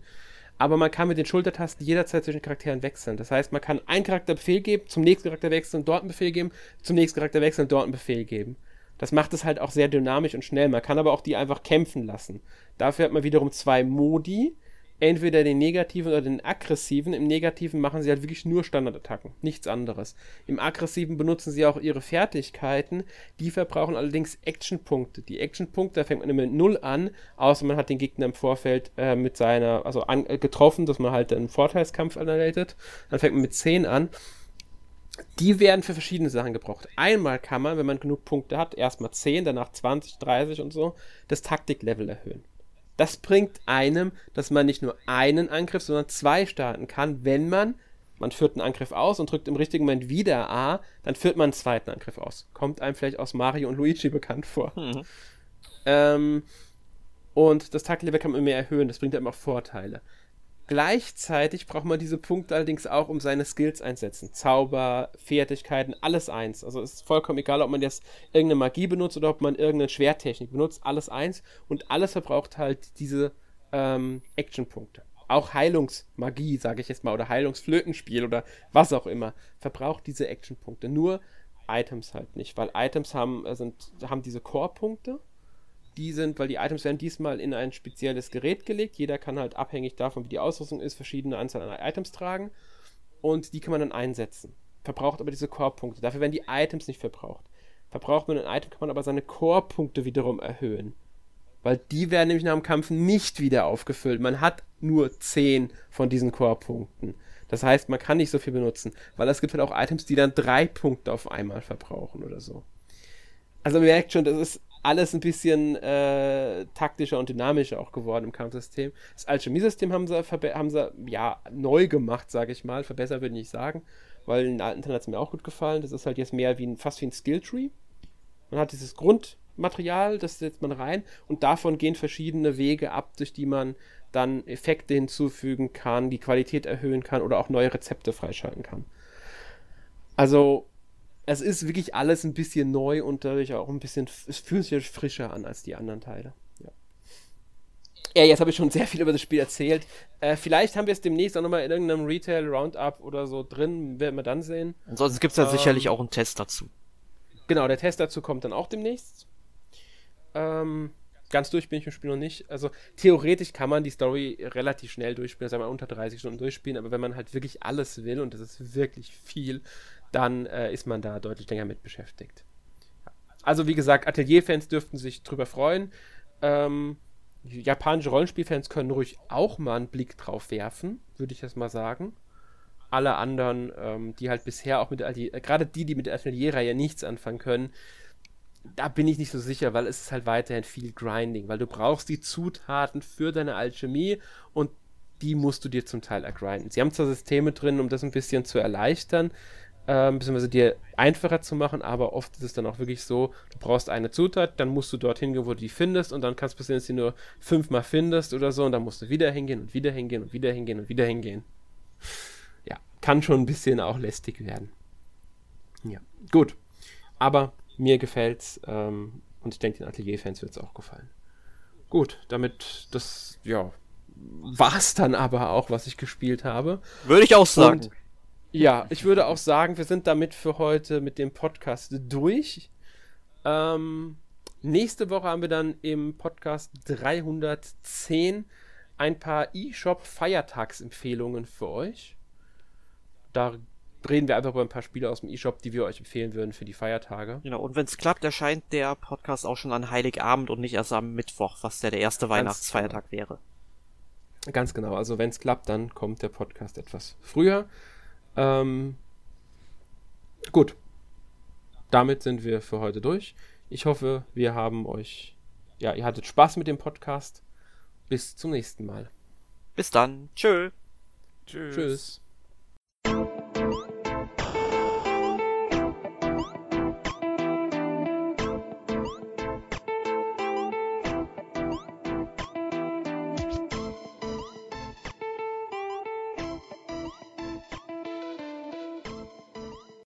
aber man kann mit den Schultertasten jederzeit zwischen Charakteren wechseln. Das heißt, man kann einen Charakter Befehl geben, zum nächsten Charakter wechseln, dort einen Befehl geben, zum nächsten Charakter wechseln, dort einen Befehl geben. Das macht es halt auch sehr dynamisch und schnell. Man kann aber auch die einfach kämpfen lassen. Dafür hat man wiederum zwei Modi entweder den negativen oder den aggressiven. Im negativen machen sie halt wirklich nur Standardattacken, nichts anderes. Im aggressiven benutzen sie auch ihre Fertigkeiten, die verbrauchen allerdings Actionpunkte. Die Actionpunkte, da fängt man immer mit 0 an, außer man hat den Gegner im Vorfeld äh, mit seiner, also an, äh, getroffen, dass man halt einen Vorteilskampf anleitet. Dann fängt man mit 10 an. Die werden für verschiedene Sachen gebraucht. Einmal kann man, wenn man genug Punkte hat, erstmal 10, danach 20, 30 und so, das Taktiklevel erhöhen. Das bringt einem, dass man nicht nur einen Angriff, sondern zwei starten kann, wenn man, man führt einen Angriff aus und drückt im richtigen Moment wieder A, dann führt man einen zweiten Angriff aus. Kommt einem vielleicht aus Mario und Luigi bekannt vor. Mhm. Ähm, und das Taktlevel kann man mehr erhöhen, das bringt einem auch Vorteile. Gleichzeitig braucht man diese Punkte allerdings auch, um seine Skills einsetzen. Zauber, Fertigkeiten, alles eins. Also es ist vollkommen egal, ob man jetzt irgendeine Magie benutzt oder ob man irgendeine Schwertechnik benutzt, alles eins. Und alles verbraucht halt diese ähm, Action-Punkte. Auch Heilungsmagie, sage ich jetzt mal, oder Heilungsflötenspiel oder was auch immer, verbraucht diese Action-Punkte. Nur Items halt nicht, weil Items haben, äh, sind, haben diese Core-Punkte die sind, weil die Items werden diesmal in ein spezielles Gerät gelegt. Jeder kann halt abhängig davon, wie die Ausrüstung ist, verschiedene Anzahl an Items tragen. Und die kann man dann einsetzen. Verbraucht aber diese Core-Punkte. Dafür werden die Items nicht verbraucht. Verbraucht man ein Item, kann man aber seine Core-Punkte wiederum erhöhen. Weil die werden nämlich nach dem Kampf nicht wieder aufgefüllt. Man hat nur 10 von diesen Core-Punkten. Das heißt, man kann nicht so viel benutzen. Weil es gibt halt auch Items, die dann drei Punkte auf einmal verbrauchen oder so. Also man merkt schon, das ist alles ein bisschen äh, taktischer und dynamischer auch geworden im Kampfsystem. Das Alchemie-System haben sie, haben sie ja neu gemacht, sage ich mal. Verbessert würde ich nicht sagen, weil in alten Teilen hat es mir auch gut gefallen. Das ist halt jetzt mehr wie ein, fast wie ein Skilltree. Man hat dieses Grundmaterial, das setzt man rein und davon gehen verschiedene Wege ab, durch die man dann Effekte hinzufügen kann, die Qualität erhöhen kann oder auch neue Rezepte freischalten kann. Also es ist wirklich alles ein bisschen neu und dadurch auch ein bisschen, es fühlt sich frischer an als die anderen Teile. Ja, ja jetzt habe ich schon sehr viel über das Spiel erzählt. Äh, vielleicht haben wir es demnächst auch nochmal in irgendeinem Retail-Roundup oder so drin, werden wir dann sehen. Ansonsten gibt es ja ähm, sicherlich auch einen Test dazu. Genau, der Test dazu kommt dann auch demnächst. Ähm, ganz durch bin ich im Spiel noch nicht. Also theoretisch kann man die Story relativ schnell durchspielen, sagen wir unter 30 Stunden durchspielen, aber wenn man halt wirklich alles will, und das ist wirklich viel, dann äh, ist man da deutlich länger mit beschäftigt. Also wie gesagt, Atelier-Fans dürften sich drüber freuen. Ähm, japanische Rollenspielfans können ruhig auch mal einen Blick drauf werfen, würde ich jetzt mal sagen. Alle anderen, ähm, die halt bisher auch mit Atelier, äh, gerade die, die mit der Atelier-Reihe nichts anfangen können, da bin ich nicht so sicher, weil es ist halt weiterhin viel Grinding, weil du brauchst die Zutaten für deine Alchemie und die musst du dir zum Teil ergrinden. Sie haben zwar Systeme drin, um das ein bisschen zu erleichtern, ähm, beziehungsweise dir einfacher zu machen, aber oft ist es dann auch wirklich so, du brauchst eine Zutat, dann musst du dorthin gehen, wo du die findest und dann kannst du passieren, dass du die nur fünfmal findest oder so und dann musst du wieder hingehen und wieder hingehen und wieder hingehen und wieder hingehen. Ja, kann schon ein bisschen auch lästig werden. Ja, gut. Aber mir gefällt's ähm, und ich denke, den Atelier-Fans wird es auch gefallen. Gut, damit das, ja, war es dann aber auch, was ich gespielt habe. Würde ich auch sagen. Und ja, ich würde auch sagen, wir sind damit für heute mit dem Podcast durch. Ähm, nächste Woche haben wir dann im Podcast 310 ein paar eShop-Feiertagsempfehlungen für euch. Da reden wir einfach über ein paar Spiele aus dem eShop, die wir euch empfehlen würden für die Feiertage. Genau, und wenn es klappt, erscheint der Podcast auch schon an Heiligabend und nicht erst am Mittwoch, was der, der erste Weihnachtsfeiertag genau. wäre. Ganz genau, also wenn es klappt, dann kommt der Podcast etwas früher. Ähm, gut. Damit sind wir für heute durch. Ich hoffe, wir haben euch, ja, ihr hattet Spaß mit dem Podcast. Bis zum nächsten Mal. Bis dann. Tschö. Tschüss. Tschüss.